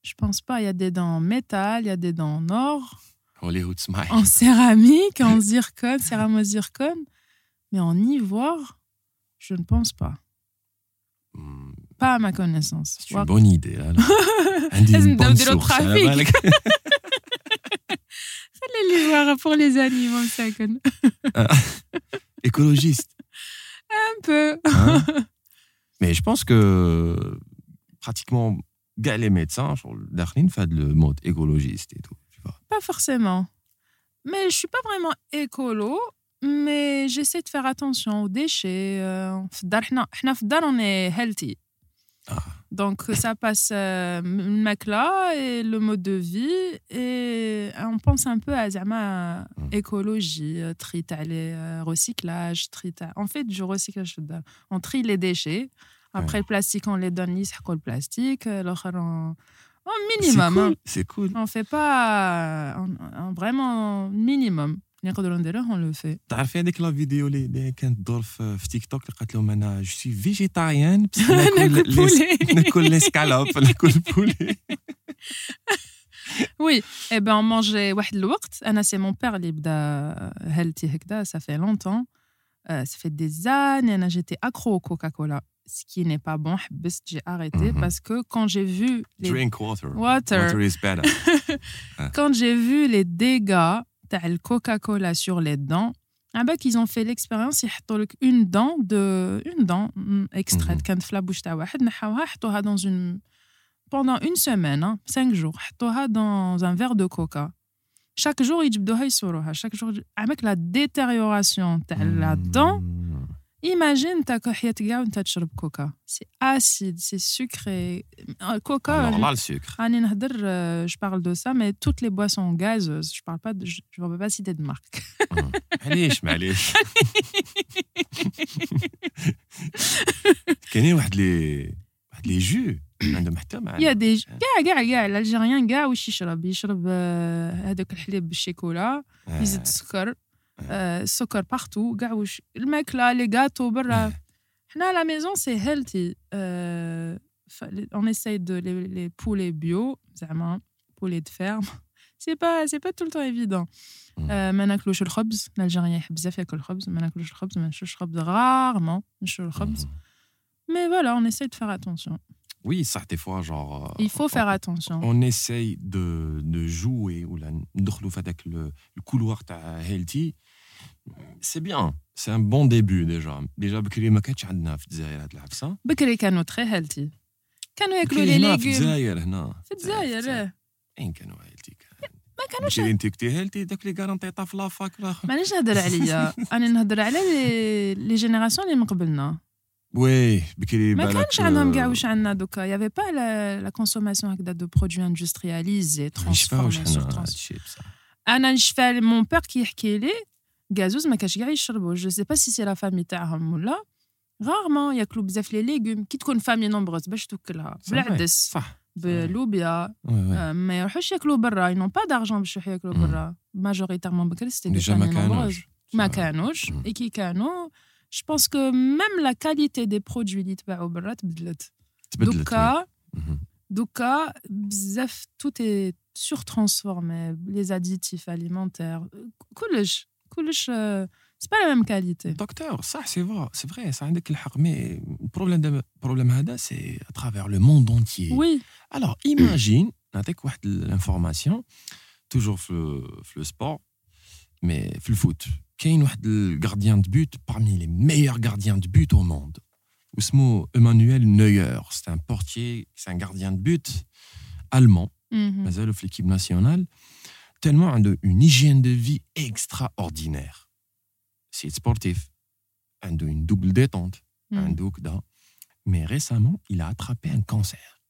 Speaker 2: Je pense pas. Il y a des dents en métal, il y a des dents en or.
Speaker 1: Hollywood Smile.
Speaker 2: En céramique, en zircone, céramo-zircone. Mais en ivoire, je ne pense pas.
Speaker 1: Hmm.
Speaker 2: Pas à ma connaissance.
Speaker 1: C'est une bonne idée. Là, là. une bonne. Allez
Speaker 2: les voir pour les animaux, ça euh,
Speaker 1: Écologiste.
Speaker 2: Un peu.
Speaker 1: Hein Mais je pense que pratiquement les médecins, Darlene fait le mode écologiste et tout. Tu vois.
Speaker 2: Pas forcément. Mais je suis pas vraiment écolo, mais j'essaie de faire attention aux déchets. Euh, on est healthy.
Speaker 1: Ah.
Speaker 2: Donc ça passe euh, le mec là et le mode de vie et on pense un peu à Zama
Speaker 1: hmm.
Speaker 2: écologie, euh, les euh, recyclage, tri en fait du recyclage on trie les déchets. Après le plastique on les donne le plastique, l'autre on au minimum. Hein.
Speaker 1: C'est cool.
Speaker 2: On fait pas on, on, vraiment minimum. نقدروا نديروه on le fait.
Speaker 1: تعرفي هذيك لا فيديو اللي اللي كانت تدور في, في تيك توك اللي قالت لهم انا جو سي فيجيتاريان بس
Speaker 2: ناكل
Speaker 1: ناكل
Speaker 2: poulet.
Speaker 1: لي- ناكل لي سكالوب ناكل بولي
Speaker 2: Oui, eh ben on mangeait واحد الوقت انا سي مون بير اللي بدا healthy هكذا ça fait longtemps Euh, ça fait des années, Anna, j'étais accro au Coca-Cola. Ce qui n'est pas bon, حبست, j'ai arrêté
Speaker 1: Mhm.
Speaker 2: parce que quand j'ai vu les,
Speaker 1: Drink water.
Speaker 2: Water.
Speaker 1: Water is better.
Speaker 2: quand j'ai vu les dégâts de Coca-Cola sur les dents, ah bah qu'ils ont fait l'expérience, ils mettent une dent de une dent mm, extraite
Speaker 1: Mhm.
Speaker 2: كانت في la bouche تاع واحد نحاوها حطوها dans une pendant une semaine, hein, cinq jours, حطوها dans un verre de coca. Chaque jour يجبدوها يصوروها, chaque jour avec la détérioration تاع la dent.
Speaker 1: Mm.
Speaker 2: Imagine ta حياة كاع وانت تشرب كوكا. C'est acide, c'est sucré. Euh, Coca,
Speaker 1: Alors là, le sucre.
Speaker 2: Annie Nahder, euh, je parle de ça, mais toutes les boissons gazeuses, je parle pas de, je ne veux pas citer de marque.
Speaker 1: معليش معليش كاينين واحد لي واحد لي جو عندهم حتى مع
Speaker 2: Il y a des كاع كاع كاع الالجيريان كاع واش يشرب يشرب آه، هذاك الحليب بالشيكولا يزيد السكر آه، السكر بارتو كاع واش الماكله لي غاتو برا حنا à la maison c'est healthy Euh, fa- on essaye de les, les poulets bio زعما poulets de ferme c'est pas c'est pas tout le temps évident
Speaker 1: Mm.
Speaker 2: آه، ما ناكلوش الخبز الالجيريان يحب بزاف ياكل الخبز ما ناكلوش الخبز ما نشربش الخبز rarement نشرب الخبز mais voilà on essaye de faire attention
Speaker 1: Oui, ça, des fois, genre. euh,
Speaker 2: il faut
Speaker 1: on-
Speaker 2: faire attention
Speaker 1: On essaye de, de jouer ou la ندخلوا في هذاك le, le couloir تاع healthy. C'est bien. C'est un bon début déjà. Déjà بكري ما كانتش عندنا في الجزائر هاد العفسه.
Speaker 2: بكري كانوا تري هيلثي كانوا ياكلوا
Speaker 1: بكري
Speaker 2: لي
Speaker 1: هنا في
Speaker 2: ليغوم
Speaker 1: الجزائر هنا.
Speaker 2: في الجزائر إيه.
Speaker 1: اين كانوا healthy كان.
Speaker 2: ما كانوش
Speaker 1: بكري انت كنتي healthy داك اللي كارنتي في لافاك ولا
Speaker 2: مانيش نهضر عليا انا نهضر على لي لي جينيراسيون اللي من قبلنا
Speaker 1: وي بكري
Speaker 2: ما
Speaker 1: بالك
Speaker 2: كانش عندهم كاع واش عندنا دوكا يافي با لا كونسوماسيون هكذا دو برودوي اندسترياليزي
Speaker 1: ما نشفاوش
Speaker 2: ترانسفورمي
Speaker 1: حنا
Speaker 2: سور
Speaker 1: هادشي بصح.
Speaker 2: انا نشفى مون بير كي يحكي لي غازوز ما كانش كاع يشربوا جو سي با سي سي لا فامي تاعهم ولا غارمون ياكلوا بزاف لي ليغوم كي تكون فامي نومبروز باش توكلها
Speaker 1: صح،
Speaker 2: بالعدس
Speaker 1: صح
Speaker 2: باللوبيا
Speaker 1: وي وي
Speaker 2: آه، ما يروحوش ياكلوا برا ينون با دارجون باش يروحوا ياكلوا
Speaker 1: مم.
Speaker 2: برا ماجوريتارمون بكري سيتي دي
Speaker 1: ديجا ما
Speaker 2: فامي نومبروز
Speaker 1: كانوش
Speaker 2: ما
Speaker 1: صح.
Speaker 2: كانوش
Speaker 1: مم.
Speaker 2: اي كي كانوا جو بونس كو ميم لا كاليتي دي برودوي اللي تباعوا برا تبدلت
Speaker 1: تبدلت وي.
Speaker 2: دوكا
Speaker 1: مهم.
Speaker 2: دوكا بزاف توت اي سور ترانسفورمي لي زاديتيف اليمونتير كلش c'est pas la même qualité.
Speaker 1: Docteur, ça c'est vrai, c'est vrai, ça a mais le problème le problème c'est à travers le monde entier.
Speaker 2: Oui.
Speaker 1: Alors imagine, l'information toujours le sport mais le foot. Kane le gardien de but parmi les meilleurs gardiens de but au monde? Ousmo Emmanuel Neuer, c'est un portier, c'est un gardien de but allemand,
Speaker 2: mais
Speaker 1: mm -hmm. l'équipe nationale tellement une hygiène de vie extraordinaire. C'est sportif, Un une double détente,
Speaker 2: hmm.
Speaker 1: un double dans. Mais récemment, il a attrapé un cancer.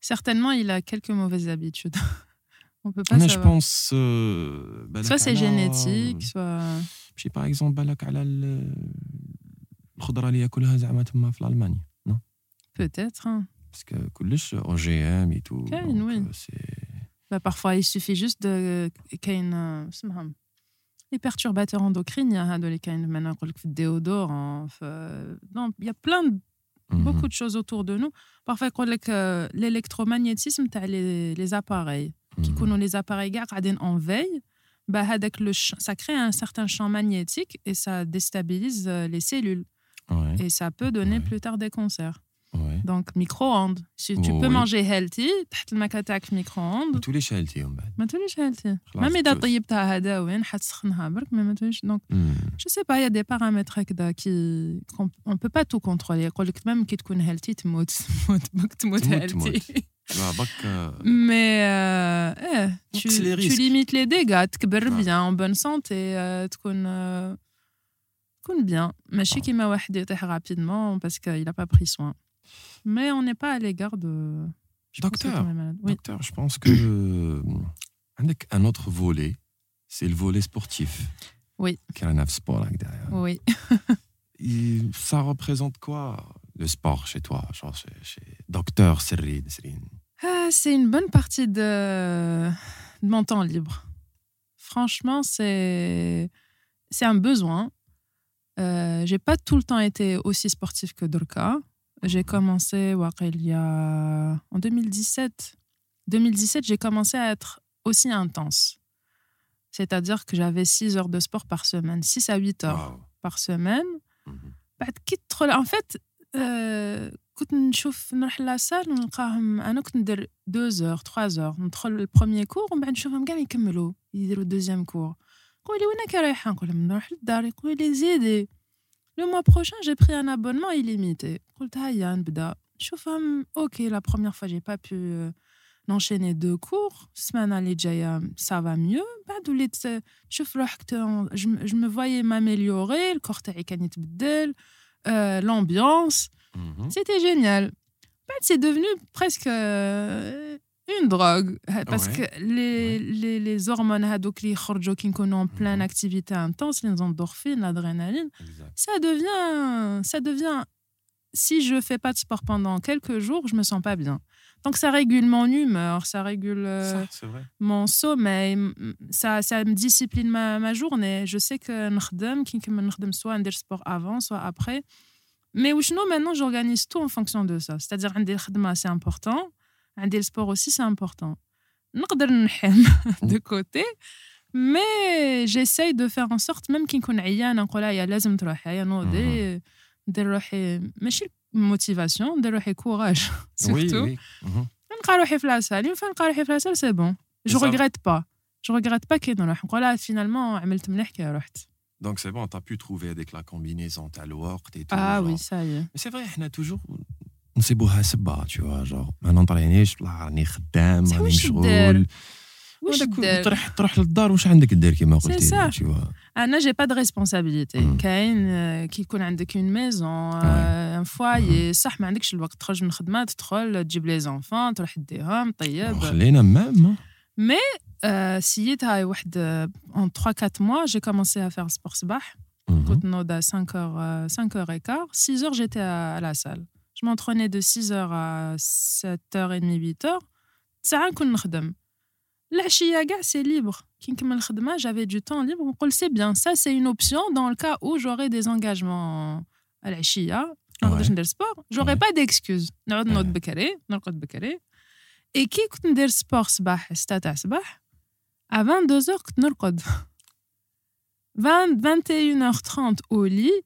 Speaker 2: Certainement, il a quelques mauvaises habitudes. On peut pas
Speaker 1: Mais.
Speaker 2: Je
Speaker 1: pense. Euh,
Speaker 2: soit c'est génétique, soit.
Speaker 1: Je par exemple, euh,
Speaker 2: Peut-être. Hein.
Speaker 1: Parce que OGM et tout. Okay,
Speaker 2: oui. Euh, Bah, parfois, il suffit juste de كاين آه، اسمها les perturbateurs endocriniens هادو اللي كاين maintenant يقول لك في الديودوران في non il y a plein de beaucoup de choses autour de nous parfois يقول لك آه، l'électromagnétisme تاع les les appareils qui يكونوا les appareils كاع قاعدين en veille bah هذاك le ch- ça crée un certain champ magnétique et ça déstabilise euh, les cellules et ça peut donner
Speaker 1: Ouais.
Speaker 2: plus tard des cancers
Speaker 1: وي
Speaker 2: donc micro-ondes si tu
Speaker 1: Oh,
Speaker 2: peux
Speaker 1: oui.
Speaker 2: manger healthy تحت الماكله تاعك في micro-ondes
Speaker 1: ما توليش هالتيهم بعد
Speaker 2: ما توليش هالتي
Speaker 1: خلاص
Speaker 2: ميم اذا
Speaker 1: تولي.
Speaker 2: طيبتها هداوين حتسخنها برك مي ما توليش دونك
Speaker 1: مم.
Speaker 2: جو سي با يا دي بارامتر هكذا كي اون بو با تو كونترولي يقول لك ميم كي تكون هيلتي تموت تموت بك تموت
Speaker 1: تموت،
Speaker 2: هيلتي
Speaker 1: لا باك آه،
Speaker 2: مي ايه tu,
Speaker 1: نقص les
Speaker 2: tu
Speaker 1: risques.
Speaker 2: limites les dégâts تكبر
Speaker 1: Ouais.
Speaker 2: بيان en bonne santé آه، تكون آه، تكون بيان ماشي
Speaker 1: Ah.
Speaker 2: كيما واحد يطيح rapidement parce qu'il a pas pris soin mais on n'est pas à l'égard de.
Speaker 1: Docteur. Docteur, je pense que euh, avec un autre volet, c'est le volet sportif.
Speaker 2: Oui.
Speaker 1: Qui a un sport derrière.
Speaker 2: Oui.
Speaker 1: Ça représente quoi le sport chez toi, chez, Docteur Serine
Speaker 2: ah, C'est une bonne partie de, mon temps libre. Franchement, c'est c'est un besoin. Euh, j'ai pas tout le temps été aussi sportif que Dorka. J'ai commencé il y a... en 2017. 2017, j'ai commencé à être aussi intense. C'est-à-dire que j'avais 6 heures de sport par semaine, 6 à 8 heures par semaine. Mm-hmm. En fait, euh, quand à la salle, 2 heures, 3 heures. Le premier cours, je ben vais le deuxième cours. Le deuxième cours. Le deuxième cours. Le mois prochain, j'ai pris un abonnement illimité. Ok, la première fois, j'ai pas pu euh, enchaîner deux cours. Semaine à ça va mieux. Euh, je me voyais m'améliorer, le corps euh, l'ambiance.
Speaker 1: Mhm.
Speaker 2: C'était génial. C'est devenu presque euh, une drogue euh,
Speaker 1: parce
Speaker 2: que les, ouais. les, les hormones qui sont en pleine activité intense les endorphines l'adrénaline ça devient ça devient si je fais pas de sport pendant quelques jours je me sens pas bien. Donc ça régule mon humeur ça régule euh, mon sommeil ça, ça me discipline ma, ma journée. Je sais que je soit un sports avant soit après. Mais maintenant j'organise tout en fonction de ça. C'est-à-dire un c'est important عندي le sport aussi c'est important. نقدر نحم de côté. Mais j'essaye de faire en sorte même كي نكون عيانة نقول هيا لازم تروحي هيا نوضي ندير روحي ماشي موتيفاسيون ندير روحي كوراج
Speaker 1: Oui,
Speaker 2: surtout.
Speaker 1: oui. Mhm.
Speaker 2: نلقى روحي في لاسال اون فوا نلقى روحي في لاسال سي بون جو
Speaker 1: Et ça-
Speaker 2: ريغريت با جو ريغريت با كي نروح نقول اه فينالمون عملت مليح كي رحت
Speaker 1: Donc, c'est bon, tu as pu trouver avec la combinaison, tu as le work et tout.
Speaker 2: اه
Speaker 1: genre.
Speaker 2: وي ساي
Speaker 1: Mais c'est vrai, on a toujours نسيبوها سبة tu vois genre ما نطرينيش طلع راني خدام
Speaker 2: صح،
Speaker 1: راني
Speaker 2: واش
Speaker 1: مشغول
Speaker 2: دير؟ واش
Speaker 1: هذاك
Speaker 2: دير
Speaker 1: تروح تروح للدار واش عندك دير كيما
Speaker 2: C'est
Speaker 1: قلتي
Speaker 2: ça.
Speaker 1: لي tu vois
Speaker 2: انا جي با دو ريسبونسابيلتي
Speaker 1: مم.
Speaker 2: كاين آه، كي يكون عندك اون ميزون ان فوايي صح ما عندكش الوقت تخرج من الخدمه تدخل تجيب لي زونفون تروح ديهم طيب
Speaker 1: خلينا مام
Speaker 2: آه، سييت هاي واحد اون 3 4 mois j'ai commencé à faire sport صباح
Speaker 1: Mhm.
Speaker 2: كنت نوض à 5 heures, euh, 5 heures et quart. 6 heures, j'étais à, à la salle. Je m'entraînais de 6 heures à 7 heures et demie, 8 heures. ساعة نكون نخدم. العشية كاع سي libre. كي نكمل الخدمة, j'avais du temps libre. نقول c'est bien. Ça, c'est une option dans le cas où j'aurais des engagements à العشية. ما نقدرش
Speaker 1: Ouais.
Speaker 2: ندير سبور. J'aurais
Speaker 1: Ouais.
Speaker 2: pas d'excuse. نعود نوض
Speaker 1: Ouais.
Speaker 2: بكري, نرقد بكري. Et كي كنت ندير سبور صباح 6 تاع صباح, à 22 heures كنت نرقد. 20, 21h30 au lit, n- n-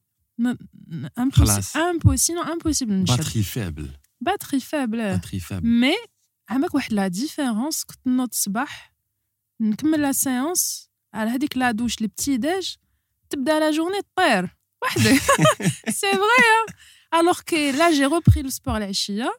Speaker 2: impossi-
Speaker 1: خلاص.
Speaker 2: impossible, non, impossible نشد.
Speaker 1: batterie faible
Speaker 2: Batterie faible.
Speaker 1: batterie faible
Speaker 2: Mais عندك واحد لا ديفيرونس كنت نوض الصباح نكمل لا سيونس على هذيك لا دوش لي بتي داج تبدا لا جورني طير وحدك سي فري alors que là j'ai repris le sport العشيه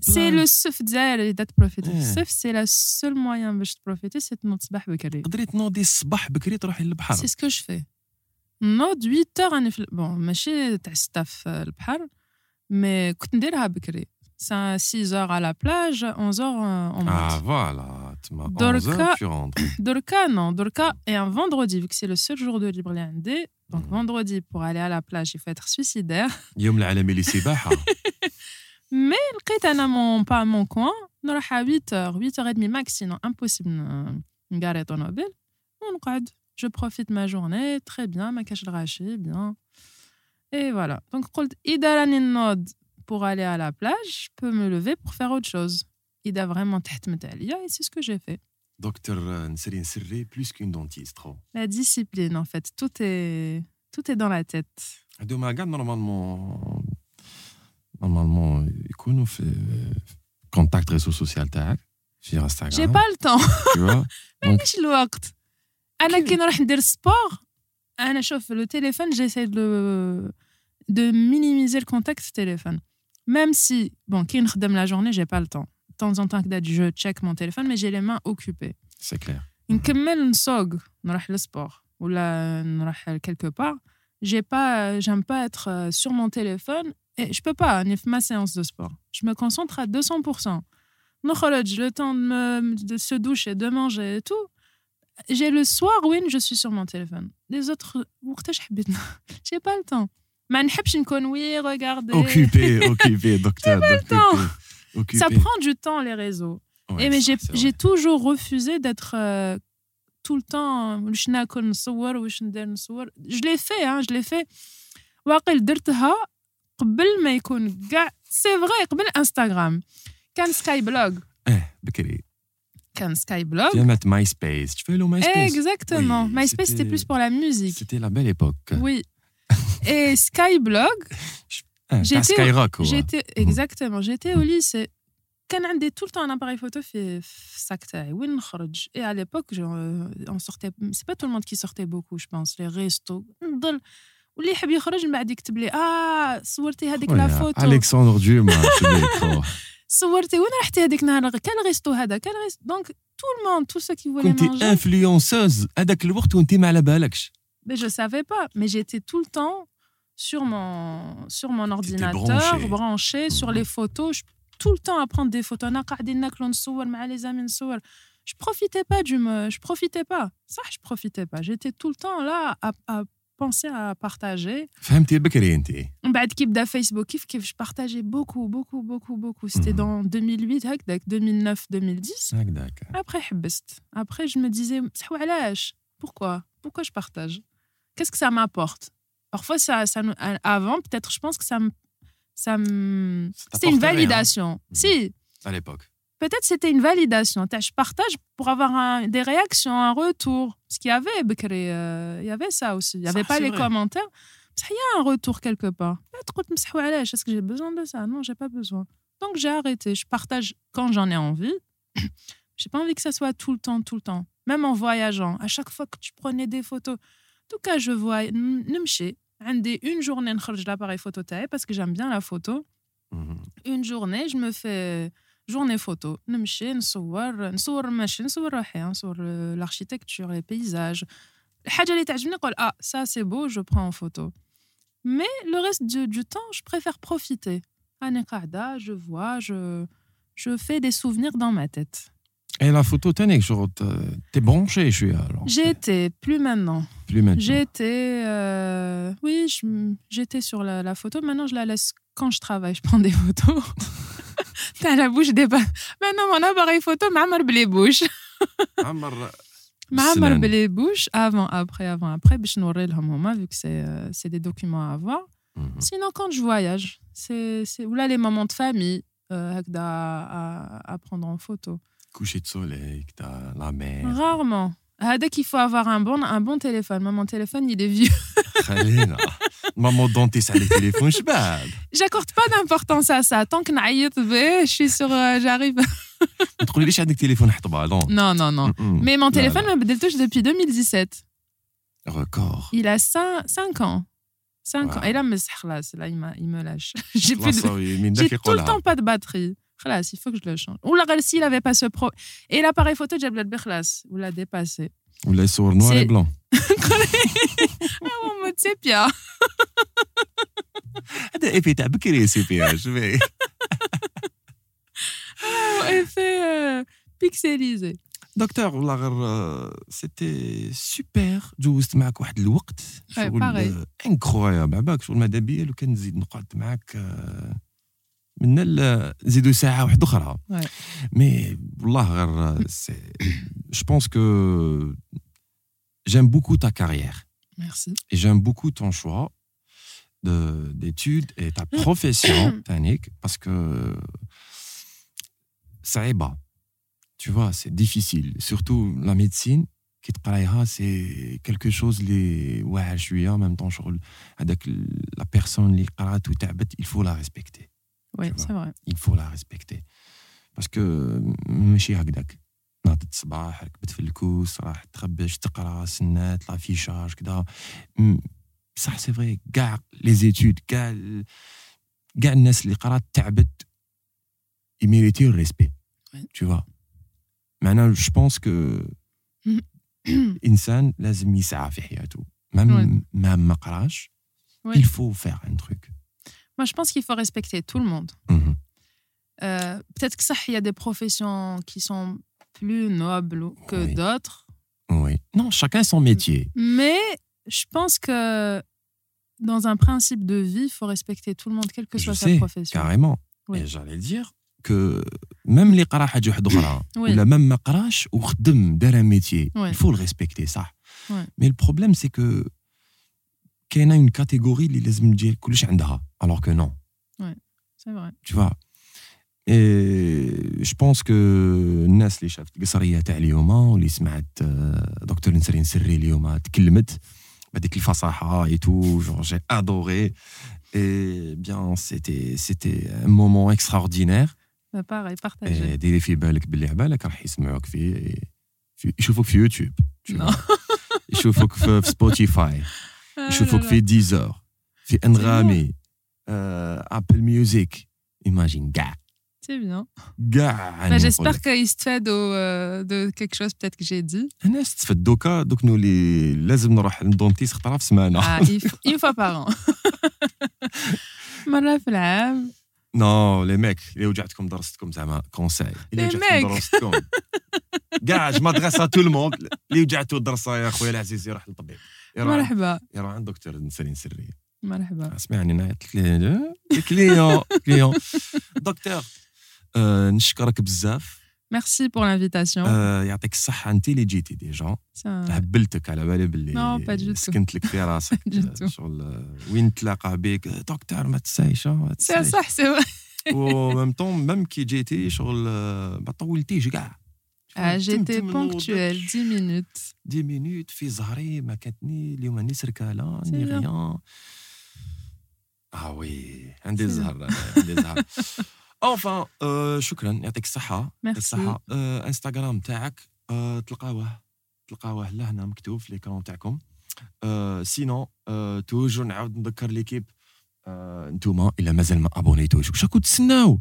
Speaker 2: سي
Speaker 1: بلاج
Speaker 2: لو سوف الجزائر اللي تبروفيتي
Speaker 1: إيه.
Speaker 2: الصيف سي لا سول موان باش تبروفيتي سي تنوض الصباح بكري
Speaker 1: تقدري تنوضي الصباح بكري تروحي للبحر
Speaker 2: سي سكو جو في نوض 8 heures راني في بون ماشي تاع 6 في البحر مي كنت نديرها بكري 6 heures à la plage 11 heures on monte
Speaker 1: Ah voilà, tu m'as
Speaker 2: Dorka-
Speaker 1: 11 heures, tu rentres.
Speaker 2: Dorka, non. Dorka est un vendredi, vu que c'est le seul jour de libre lundi. Donc,
Speaker 1: Mhm.
Speaker 2: vendredi, pour aller à la plage, il faut être suicidaire.
Speaker 1: يوم العالمي للسباحة
Speaker 2: Mais لقيت أنا mon, pas mon coin. نروح à 8h, 8h30 max, sinon impossible ن- نقاري طوموبيل. ونقعد. Je profite ma journée, très bien, ما كاش الغاشي, bien. Et voilà. Donc, قلت إذا راني نوض pour aller à la plage, je peux me lever pour faire autre chose. إذا vraiment تحتمت عليا, et c'est ce que j'ai fait.
Speaker 1: دكتور نسرين سري plus qu'une dentiste trop.
Speaker 2: La discipline, en fait. Tout est, tout est dans la tête.
Speaker 1: هذوما كاع نورمالمون نورمالمون يكونوا في كونتاكت ريسو سوسيال تاعك في
Speaker 2: J'ai
Speaker 1: انستغرام
Speaker 2: pas le temps.
Speaker 1: tu vois Donc,
Speaker 2: مانيش الوقت. انا
Speaker 1: كي-
Speaker 2: كي نروح ندير سبور انا شوف لو تليفون جيساي دو de minimiser le contact téléphone. Même si, bon, qui نخدم la journée, j'ai pas le temps. De temps en temps, que je check mon téléphone, mais j'ai les mains occupées.
Speaker 1: c'est clair.
Speaker 2: نكمل نسوق نروح للسبور ولا نروح quelque part. j'ai pas, euh, j'aime pas être euh, sur mon téléphone. Et je peux pas, hein, ma séance de sport. Je me concentre à 200%. J'ai Le temps de, me, de se doucher, de manger et tout. J'ai le soir, oui, je suis sur mon téléphone. Les autres, j'ai pas le temps. Mais je.
Speaker 1: Occupé, occupé, docteur.
Speaker 2: pas le temps. Occupé. Ça prend du temps, les réseaux. Et mais j'ai toujours refusé d'être euh, tout le temps واش ناكل نصور واش ندير نصور je l'ai fait hein je l'ai fait واقيل درتها قبل ما يكون كاع سي فغي قبل انستغرام كان سكاي بلوغ
Speaker 1: اه بكري
Speaker 2: كان سكاي بلوغ
Speaker 1: جامعة ماي سبيس tu fais le MySpace
Speaker 2: Exactement.
Speaker 1: Oui,
Speaker 2: MySpace, c'était
Speaker 1: c'était-
Speaker 2: plus pour la musique.
Speaker 1: c'était la belle époque
Speaker 2: Oui. Et Skyblog,
Speaker 1: Ah,
Speaker 2: j'étais-
Speaker 1: t'as Skyrock ouais.
Speaker 2: j'étais exactement, j'étais au lycée. كان عندي tout le temps un appareil photo في في الساك تاعي وين نخرج et à l'époque genre, on sortait c'est pas tout le monde qui sortait beaucoup je pense les restos نضل واللي يحب يخرج من بعد يكتب لي اه صورتي هذيك لا
Speaker 1: Ouais,
Speaker 2: فوتو
Speaker 1: Alexandre Dumas tu l'es, quoi.
Speaker 2: صورتي وين رحتي هذيك النهار كان ريستو هذا كان ريستو دونك tout le monde tous ceux qui voulaient
Speaker 1: كنتي
Speaker 2: manger
Speaker 1: انفلونسوز هذاك الوقت وانت ما على بالكش
Speaker 2: Mais je savais pas. Mais j'étais tout le temps sur mon, sur mon ordinateur,
Speaker 1: branché.
Speaker 2: branché sur
Speaker 1: Mhm.
Speaker 2: les photos. Je, tout le temps à prendre des photos. أنا قاعدين ناكلوا نصور مع les amis نصور. Je profitais pas du me, je profitais pas. Ça, je profitais pas. J'étais tout le temps là à, à penser à partager.
Speaker 1: فهمتي بكري انت
Speaker 2: من بعد كي بدا فيسبوك كيف كيف je partageais beaucoup beaucoup beaucoup beaucoup. C'était
Speaker 1: Mhm.
Speaker 2: dans 2008 هكذاك 2009 2010.
Speaker 1: هكذاك
Speaker 2: Après, حبست. Après, je me disais, بصح وعلاش Pourquoi Pourquoi je partage Qu'est-ce que ça m'apporte Parfois, ça, ça nous- avant, peut-être, je pense que ça me. ça. C'était une validation. Hein. Si.
Speaker 1: À l'époque.
Speaker 2: Peut-être c'était une validation. Je partage pour avoir des réactions, un retour. Parce qu'il y avait, euh, il y avait ça aussi. Il n'y avait pas les commentaires. Il y a un retour quelque part. Est-ce que j'ai besoin de ça? Non, j'ai pas besoin. Donc j'ai arrêté. Je partage quand j'en ai envie. j'ai pas envie que ça soit tout le temps, tout le temps. Même en voyageant, à chaque fois que tu prenais des photos. En tout cas, je voyais, نمشي عندي une journée نخرج l'appareil photo تاعي parce que j'aime bien la photo.
Speaker 1: Mhm.
Speaker 2: une journée je me fais journée photo نمشي نصور نصور ماشي نصور روحي نصور l'architecture les paysages الحاجه اللي تعجبني نقول ah ça c'est beau je prends en photo mais le reste du, du temps je préfère profiter راني قاعده je vois je je fais des souvenirs dans ma tête
Speaker 1: Et la photo technique, genre, t'es branché, je suis alors.
Speaker 2: J'étais, plus maintenant.
Speaker 1: Plus maintenant.
Speaker 2: J'étais, euh, oui, j'étais sur la, photo. Maintenant, je la laisse quand je travaille, je prends des photos. T'as la bouche débat. Maintenant, mon appareil photo, m'amar blé bouche.
Speaker 1: Ah,
Speaker 2: m'amar blé bouche, avant, après, avant, après. Je nourris le moment, vu que c'est euh, des documents à avoir.
Speaker 1: Mhm.
Speaker 2: Sinon, quand je voyage, c'est là les moments de famille, euh, à, à prendre en photo
Speaker 1: coucher de soleil, que t'as la mer.
Speaker 2: Rarement. Ah, dès qu'il faut avoir un bon, un bon téléphone. Moi, mon téléphone, il est vieux.
Speaker 1: Maman dentiste a les téléphones, je
Speaker 2: J'accorde pas d'importance à ça. Tant que je suis sur. Euh, J'arrive. non, non, non.
Speaker 1: Mm, mm.
Speaker 2: Mais mon téléphone, je touche depuis 2017.
Speaker 1: Record.
Speaker 2: Il a 5, 5 ans. 5 ans. Et là, là, il me lâche. J'ai tout le temps pas de batterie. خلاص, il faut que je le change. Ou là, s'il avait pas ce pro. Et l'appareil photo, j'ai le خلاص. Ou l'a dépassé.
Speaker 1: ولا يصور نوار
Speaker 2: C'est-
Speaker 1: اي بلون
Speaker 2: Ah, en mode sépia.
Speaker 1: هذا ايبي تاع بكري سي بي اش
Speaker 2: Effet euh, pixelisé.
Speaker 1: دكتور والله غير سيتي سوبر جوزت معك واحد الوقت
Speaker 2: باغي.
Speaker 1: انكرويابل عباك شغل ماذا بيا لو كان نزيد نقعد معك آه، من ال- نزيدو ساعه واحده اخرى
Speaker 2: Ouais.
Speaker 1: مي والله غير جو بونس كو j'aime beaucoup ta carrière
Speaker 2: Merci.
Speaker 1: et j'aime beaucoup ton choix de- d'études et ta profession, Tanik, parce que ça est bas. Tu vois, c'est difficile. Surtout la médecine, qui te قرايها, c'est quelque chose اللي واعر شوية en même temps شغل هذاك ال- la personne اللي قرات وتعبت il faut la respecter.
Speaker 2: Oui,
Speaker 1: Tu vois.
Speaker 2: c'est vrai.
Speaker 1: il faut la respecter parce que ماشي هكذاك ناضت الصباح ركبت في الكوس راح تخبش تقرا سنات لافيشاج كذا م- صح سي فري كاع لي زيتود كاع ال- كاع الناس اللي قرات تعبت يميريتيو الريسبي
Speaker 2: Ouais.
Speaker 1: tu vois معناها جو بونس كو الانسان لازم يسعى في حياته مام ما ما قراش
Speaker 2: Ouais.
Speaker 1: il faut faire un truc
Speaker 2: moi, je pense qu'il faut respecter tout le monde.
Speaker 1: Mhm.
Speaker 2: Euh, peut-être que ça, il y a des professions qui sont plus nobles que d'autres.
Speaker 1: Oui. Non, chacun son métier.
Speaker 2: Mais je pense que dans un principe de vie, il faut respecter tout le monde, quelle que soit sa profession.
Speaker 1: Carrément.
Speaker 2: Oui.
Speaker 1: Et j'allais dire que même les qara hadj
Speaker 2: ou
Speaker 1: la même maqrash ou khdem métier, il faut le respecter
Speaker 2: ça.
Speaker 1: Mais le problème c'est que كاينه une catégorie اللي لازم تجي كلش عندها alors que non
Speaker 2: C'est vrai.
Speaker 1: tu vois et je pense que الناس اللي شافت قصريه تاع اليوم واللي سمعت آه، دكتور نسرين سري اليوم تكلمت بهذيك الفصاحه et tout genre j'ai adoré et bien c'était c'était un moment extraordinaire
Speaker 2: Bah, pareil, partagez.
Speaker 1: et ديري في بالك باللي عبالك راح يسمعوك في في يشوفوك في يوتيوب tu
Speaker 2: Non.
Speaker 1: vois. يشوفوك في في سبوتيفاي
Speaker 2: Ah
Speaker 1: يشوفوك
Speaker 2: là là.
Speaker 1: في ديزر في انغامي ابل ميوزيك ايماجين كاع
Speaker 2: C'est bien.
Speaker 1: كاع
Speaker 2: Bah,
Speaker 1: أنا
Speaker 2: J'espère
Speaker 1: نقول لك.
Speaker 2: qu'ils se fait de quelque chose peut-être que j'ai dit.
Speaker 1: الناس تفد دوكا دوك نولي لازم نروح للدونتيست خطره في السمانه
Speaker 2: Ah, une f- une fois par an. مرة في العام.
Speaker 1: نو لي ميك اللي وجعتكم درستكم زعما كونساي اللي
Speaker 2: Les
Speaker 1: وجعتكم
Speaker 2: mecs.
Speaker 1: درستكم كاع جو مادريس تو الموند اللي وجعتو الدراسه يا خويا العزيز يروح للطبيب يروح
Speaker 2: مرحبا.
Speaker 1: يرى عند دكتور سنين سريه
Speaker 2: مرحبا.
Speaker 1: آه، اسمعني أنا قلت لي كليون كليون دكتور آه، نشكرك بزاف.
Speaker 2: ميرسي بور
Speaker 1: لانفيتاسيون يعطيك الصحة. أنت اللي جيتي ديجا. هبلتك على بالي باللي سكنت لك في راسك.
Speaker 2: آه،
Speaker 1: شغل وين نتلاقى بك دكتور ما تنسايش
Speaker 2: سي صح سي
Speaker 1: و ميم طون ميم كي جيتي شغل ما طولتيش كاع. جيتي
Speaker 2: بونكتوال 10 مينوت
Speaker 1: 10 مينوت في زهري ما كانتني اليوم نيس سركاله ني غيان آه وي عندي الزهر عندي الزهر اونفان شكرا يعطيك
Speaker 2: الصحه
Speaker 1: يعطيك الصحه انستغرام تاعك تلقاوه تلقاوه لهنا مكتوب في ليكرون تاعكم سينو توجور نعاود نذكر ليكيب انتوما إلى مازال ما ابونيتوش واش راكم تسناو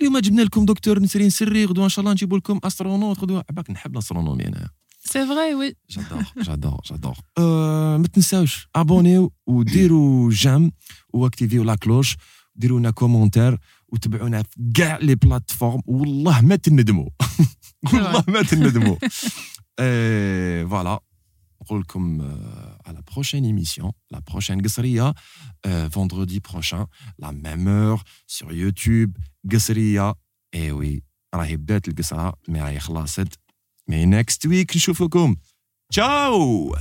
Speaker 1: اليوم جبنا لكم دكتور نسرين سري غدوة إن شاء الله نجيبوا لكم أسترونوت غدوة عباك نحب الأسترونومي أنا.
Speaker 2: C'est vrai, oui.
Speaker 1: جادور جادور جادور أه ما تنساوش ابونيو وديروا جام واكتيفيو لا كلوش ديروا لنا كومونتير وتبعونا في كاع لي بلاتفورم والله ما تندموا. والله ما تندموا. فوالا نقول لكم آه، على بروشين ايميسيون لا بروشين قصريه فوندردي بروشان لا ميم اور سور يوتيوب قصريه اي وي راهي بدات القصره مي راهي خلاصت مي نيكست ويك نشوفكم تشاو